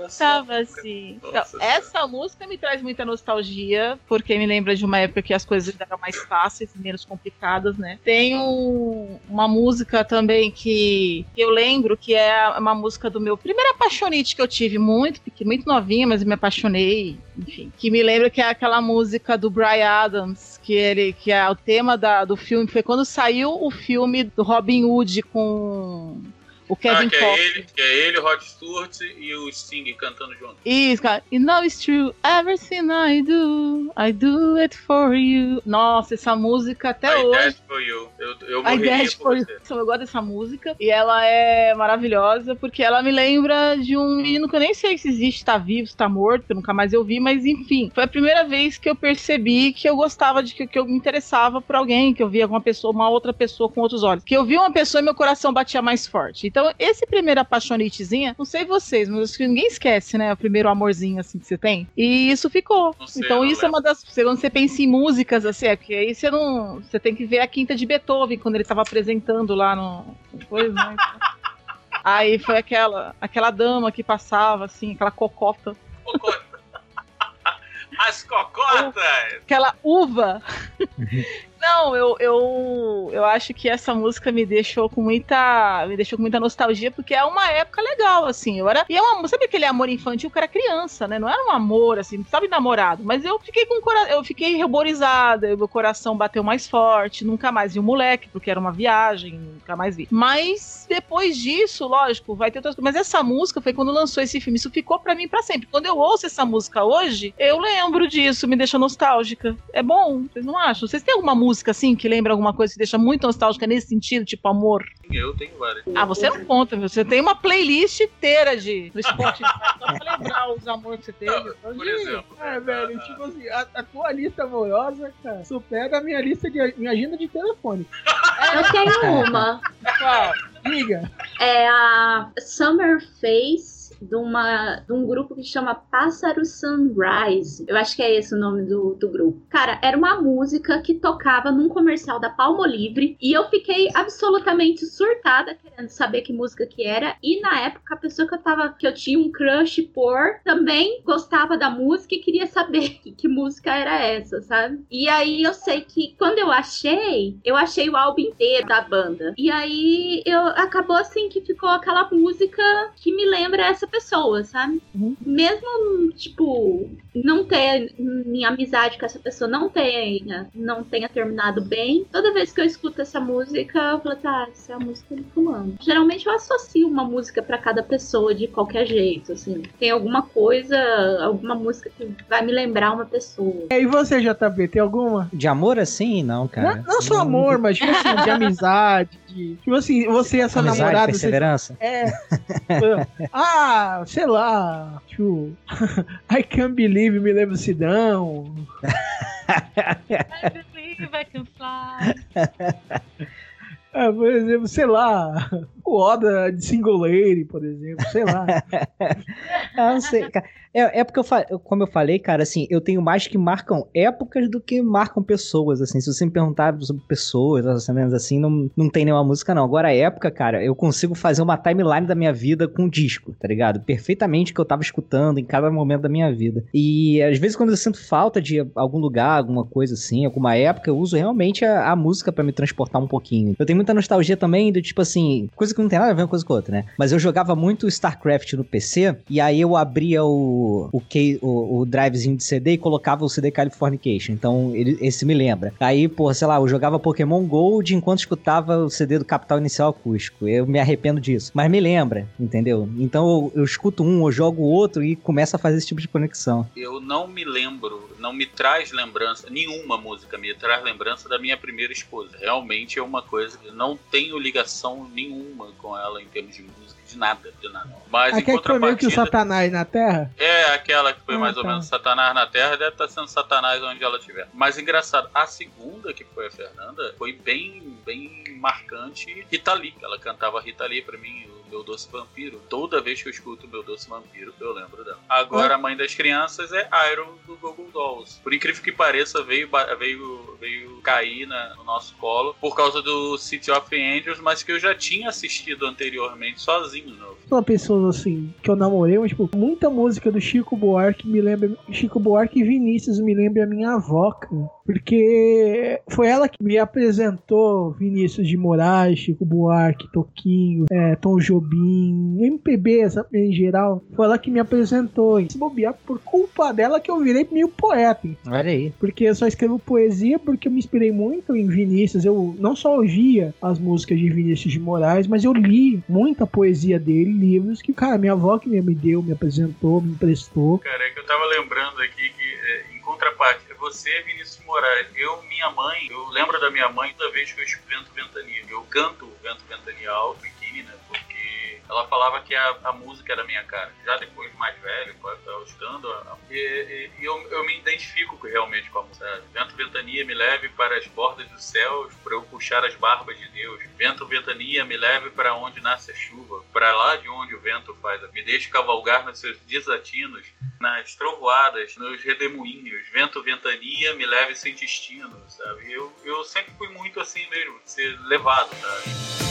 Estava assim. Então, essa música me traz muita nostalgia, porque me lembra de uma época que as coisas eram mais fáceis e menos complicadas, né? Tem um- uma música também que eu lembro que é uma música do meu primeiro apaixonite que eu tive, muito, muito novinha, mas eu me apaixonei, enfim. Que me lembra que é aquela música do Brian Adams, que ele que é o tema da- do filme, foi quando saiu o filme do Robin Hood com o Kevin ah, que é, ele, que é ele, o Rod Stewart e o Sting cantando junto. Isso, cara. You know it's true. Everything I do, I do it for you. Nossa, essa música até I hoje. Dead for You. Eu, eu I morreria por for You. você. Eu gosto dessa música. E ela é maravilhosa porque ela me lembra de um menino que eu nem sei se existe, tá vivo, se tá morto, que eu nunca mais eu vi, mas enfim. Foi a primeira vez que eu percebi que eu gostava de que, que eu me interessava por alguém, que eu via uma pessoa, uma outra pessoa com outros olhos. Que eu vi uma pessoa e meu coração batia mais forte. Então, esse primeiro apaixonitezinha, não sei vocês, mas acho que ninguém esquece, né? O primeiro amorzinho assim que você tem. E isso ficou. sei, então, isso é uma das. Quando você pensa em músicas, assim, é porque aí você não. Você tem que ver a quinta de Beethoven quando ele tava apresentando lá no. Coisa, né? Aí foi aquela, aquela dama que passava, assim, aquela cocota. As cocotas! Aquela uva. Não, eu, eu, eu acho que essa música me deixou com muita. Me deixou com muita nostalgia, porque é uma época legal, assim. Eu era. E é uma, sabe aquele amor infantil que era criança, né? Não era um amor, assim, sabe namorado. Mas eu fiquei com eu fiquei ruborizada, meu coração bateu mais forte, nunca mais vi o moleque, porque era uma viagem, nunca mais vi. Mas depois disso, lógico, vai ter outras coisas. Mas essa música foi quando lançou esse filme. Isso ficou pra mim pra sempre. Quando eu ouço essa música hoje, eu lembro disso, me deixa nostálgica. É bom, vocês não acham? Vocês têm alguma música assim que lembra alguma coisa que deixa muito nostálgica nesse sentido, tipo amor? Eu tenho várias. Ah, você não conta, viu? Você tem uma playlist inteira de do Spotify só pra lembrar os amores que você teve. Por exemplo. É, velho, tipo assim, a, a tua lista amorosa, cara, supera a minha lista de minha agenda de telefone. Eu tenho uma. Qual? Diga. É a Summer Face de, uma, de um grupo que chama Pássaro Sunrise. Eu acho que é esse o nome do, do grupo. Cara, era uma música que tocava num comercial da Palmolive e eu fiquei absolutamente surtada querendo saber que música que era. E na época, a pessoa que eu tava, que eu tinha um crush por, também gostava da música e queria saber que, que música era essa, sabe? E aí eu sei que quando eu achei, eu achei o álbum inteiro da banda. E aí eu acabou assim que ficou aquela música que me lembra essa pessoa, sabe? Mesmo, tipo, não ter minha amizade com essa pessoa não tenha, não tenha terminado bem, toda vez que eu escuto essa música, eu falo, tá, essa é a música do fulano. Geralmente eu associo uma música pra cada pessoa de qualquer jeito, assim. Tem alguma coisa, alguma música que vai me lembrar uma pessoa. E você, JB, tem alguma? De amor assim? Não, cara. Não, não só amor, mas tipo assim, de amizade, de. Tipo assim, você e essa Amizade, namorada. perseverança. Você... É. ah, sei lá. Tipo. I can't believe me lembro Sidão. I believe I can fly. Ah, por exemplo, sei lá, o Oda de Single Lady, por exemplo, sei lá. Ah, não sei, cara. É, é porque eu fa- como eu falei, cara, assim, eu tenho mais que marcam épocas do que marcam pessoas, assim. Se você me perguntar sobre pessoas, assim, não, não tem nenhuma música, não. Agora, a época, cara, eu consigo fazer uma timeline da minha vida com disco, tá ligado? Perfeitamente que eu tava escutando em cada momento da minha vida. E às vezes, quando eu sinto falta de algum lugar, alguma coisa assim, alguma época, eu uso realmente a, a música pra me transportar um pouquinho. Eu tenho muita nostalgia também do tipo assim, coisa que não tem nada a ver uma coisa com a outra, né? Mas eu jogava muito StarCraft no PC, e aí eu abria o, o, key- o, o drivezinho de CD e colocava o CD Californication. Então, ele, esse me lembra. Aí, pô, sei lá, eu jogava Pokémon Gold enquanto escutava o CD do Capital Inicial Acústico. Eu me arrependo disso. Mas me lembra, entendeu? Então eu, eu escuto um, eu jogo outro e começa a fazer esse tipo de conexão. Eu não me lembro, não me traz lembrança, nenhuma música me traz lembrança da minha primeira esposa. Realmente é uma coisa que não tenho ligação nenhuma com ela em termos de música, de nada, de nada. Mas em Aquele que foi meio que o contrapartida, Satanás na Terra? é aquela que foi Ah, mais ou tá. menos Satanás na Terra, deve estar sendo Satanás onde ela estiver. Mas engraçado, a segunda, que foi a Fernanda, foi bem, bem marcante. Rita Lee, ela cantava Rita Lee pra mim, Meu Doce Vampiro. Toda vez que eu escuto Meu Doce Vampiro, eu lembro dela. Agora, a mãe das crianças é Iron do Google Dolls. Por incrível que pareça, veio, veio, veio cair na- no nosso colo por causa do City of Angels, mas que eu já tinha assistido anteriormente sozinho. No... São pessoas assim, que eu namorei, mas tipo, muita música do Chico Buarque me lembra. Chico Buarque e Vinícius me lembra a minha avó, cara. Porque foi ela que me apresentou Vinícius de Moraes, Chico Buarque, Toquinho, é, Tom Jobim, MPB em geral. Foi ela que me apresentou. E se bobear, por culpa dela que eu virei meio poeta. Olha aí. Porque eu só escrevo poesia porque eu me inspirei muito em Vinícius. Eu não só ouvia as músicas de Vinícius de Moraes, mas eu li muita poesia dele, livros que, cara, minha avó que me deu, me apresentou, me emprestou. Cara, é que eu tava lembrando aqui que, contraparte, você é Vinícius de Moraes. Eu, minha mãe, eu lembro da minha mãe toda vez que eu vento Ventania. Eu canto Vento Ventania alto aqui, né? Ela falava que a, a música era minha cara. Já depois, mais velho, a- e, e- eu, eu me identifico realmente com a música. Vento Ventania me leve para as bordas dos céus, para eu puxar as barbas de Deus. Vento Ventania me leve para onde nasce a chuva, para lá de onde o vento faz. Me deixe cavalgar nos seus desatinos, nas trovoadas, nos redemoinhos. Vento Ventania me leve sem destino, sabe? Eu, eu sempre fui muito assim mesmo, ser levado, sabe?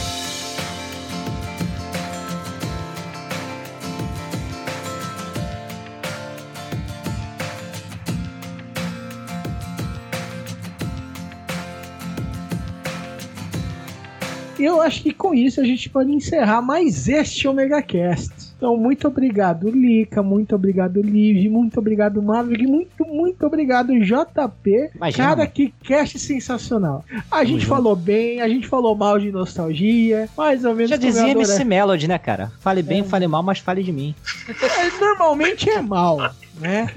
Eu acho que com isso a gente pode encerrar mais este Omega Cast. Então, muito obrigado, Lica, muito obrigado, Liv, muito obrigado, Maverick, muito, muito obrigado, JP. Imagina, Cara, mano. que cast sensacional. A gente junto. falou bem, a gente falou mal de nostalgia, mais ou menos Já dizia MC Melody, né, cara? Fale bem, fale mal, mas fale de mim. É, Normalmente é mal, né?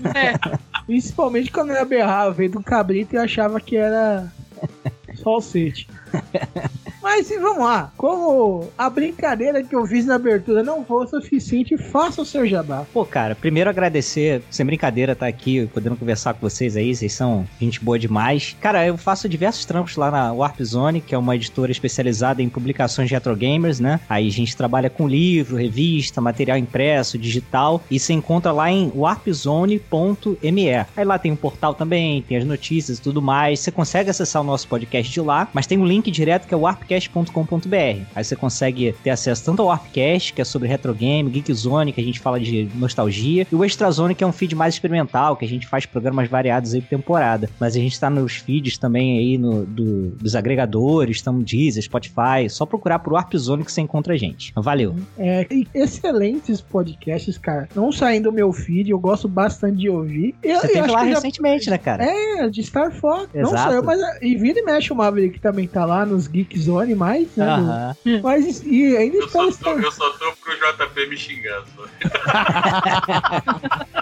Principalmente quando eu berrava, veio do cabrito e achava que era falsete. Mas vamos lá. Como a brincadeira que eu fiz na abertura não foi o suficiente, faça o seu jabá. Pô, cara, primeiro agradecer, sem brincadeira, estar tá aqui podendo conversar com vocês aí. Vocês são gente boa demais. Cara, eu faço diversos trampos lá na Warp Zone, que é uma editora especializada em publicações de retro gamers, né? Aí a gente trabalha com livro, revista, material impresso, digital e se encontra lá em warpzone.me. Aí lá tem um portal também, tem as notícias e tudo mais. Você consegue acessar o nosso podcast de lá, mas tem um link direto que é warpcast.com.br. Aí você consegue ter acesso tanto ao Warpcast, que é sobre retro game, Geek Zone, que a gente fala de nostalgia, e o Extra Zone, que é um feed mais experimental, que a gente faz programas variados aí por temporada. Mas a gente tá nos feeds também aí no, do, dos agregadores, estamos Deezer, Spotify, só procurar por Warp Zone que você encontra a gente. Valeu. É, excelentes podcasts, cara. Não saindo do meu feed, eu gosto bastante de ouvir. Eu, você teve lá recentemente, já... né, cara? É, de Star Fox. Exato. Não só eu, mas e vira e mexe o Maverick também tá lá nos Geek Zone mais, né? Uh -huh. Mas e ainda eu só, tô, eu só tô pro JP me xingando.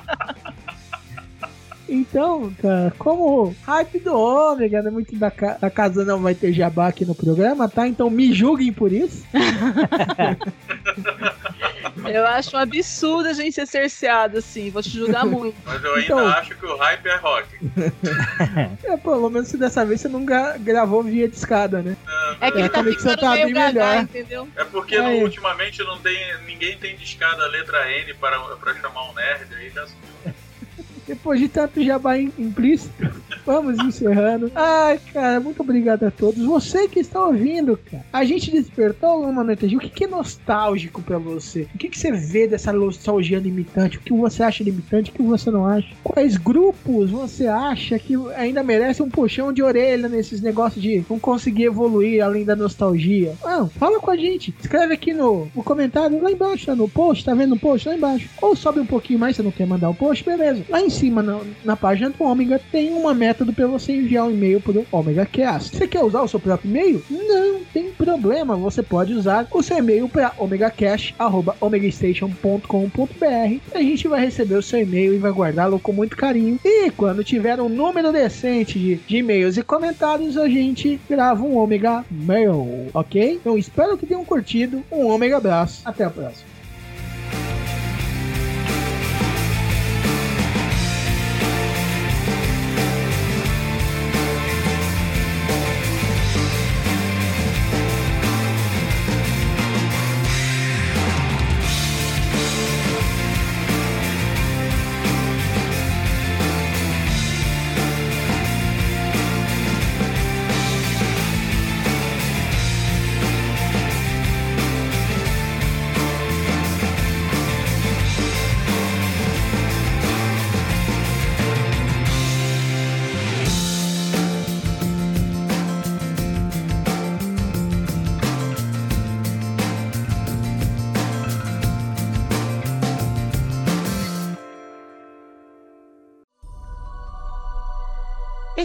Então, cara, como hype do ômega, né? Muito da, ca da casa não vai ter jabá aqui no programa, tá? Então me julguem por isso. Eu acho um absurdo a gente ser cerceado assim, vou te julgar muito. Mas eu ainda então... acho que o hype é rock. é, pelo menos se dessa vez você não gra gravou via de escada, né? Não, é que ele tá ficando tá meio melhor. entendeu? É porque é. ultimamente não tem, ninguém tem discada a letra N para, para chamar um nerd, aí já subiu. Depois de tanto jabá implícito, vamos encerrando. Ai, cara, muito obrigado a todos. Você que está ouvindo, cara. A gente despertou alguma nostalgia. O que, que é nostálgico para você? O que, que você vê dessa nostalgia limitante? O que você acha limitante? O que você não acha? Quais grupos você acha que ainda merece um puxão de orelha nesses negócios de não conseguir evoluir além da nostalgia? Ah, fala com a gente. Escreve aqui no, no comentário, lá embaixo, tá no post. Tá vendo o post? Lá embaixo. Ou sobe um pouquinho mais, se não quer mandar o post, beleza. Lá em cima na, na página do Ômega tem uma método para você enviar um e-mail para o Omega Cast. Você quer usar o seu próprio e-mail? Não tem problema, você pode usar o seu e-mail para omegacast@omegastation.com.br. A gente vai receber o seu e-mail e vai guardá-lo com muito carinho. E quando tiver um número decente de, de e-mails e comentários, a gente grava um Omega Mail, ok? Então espero que tenham curtido. Um Omega abraço. Até a próxima.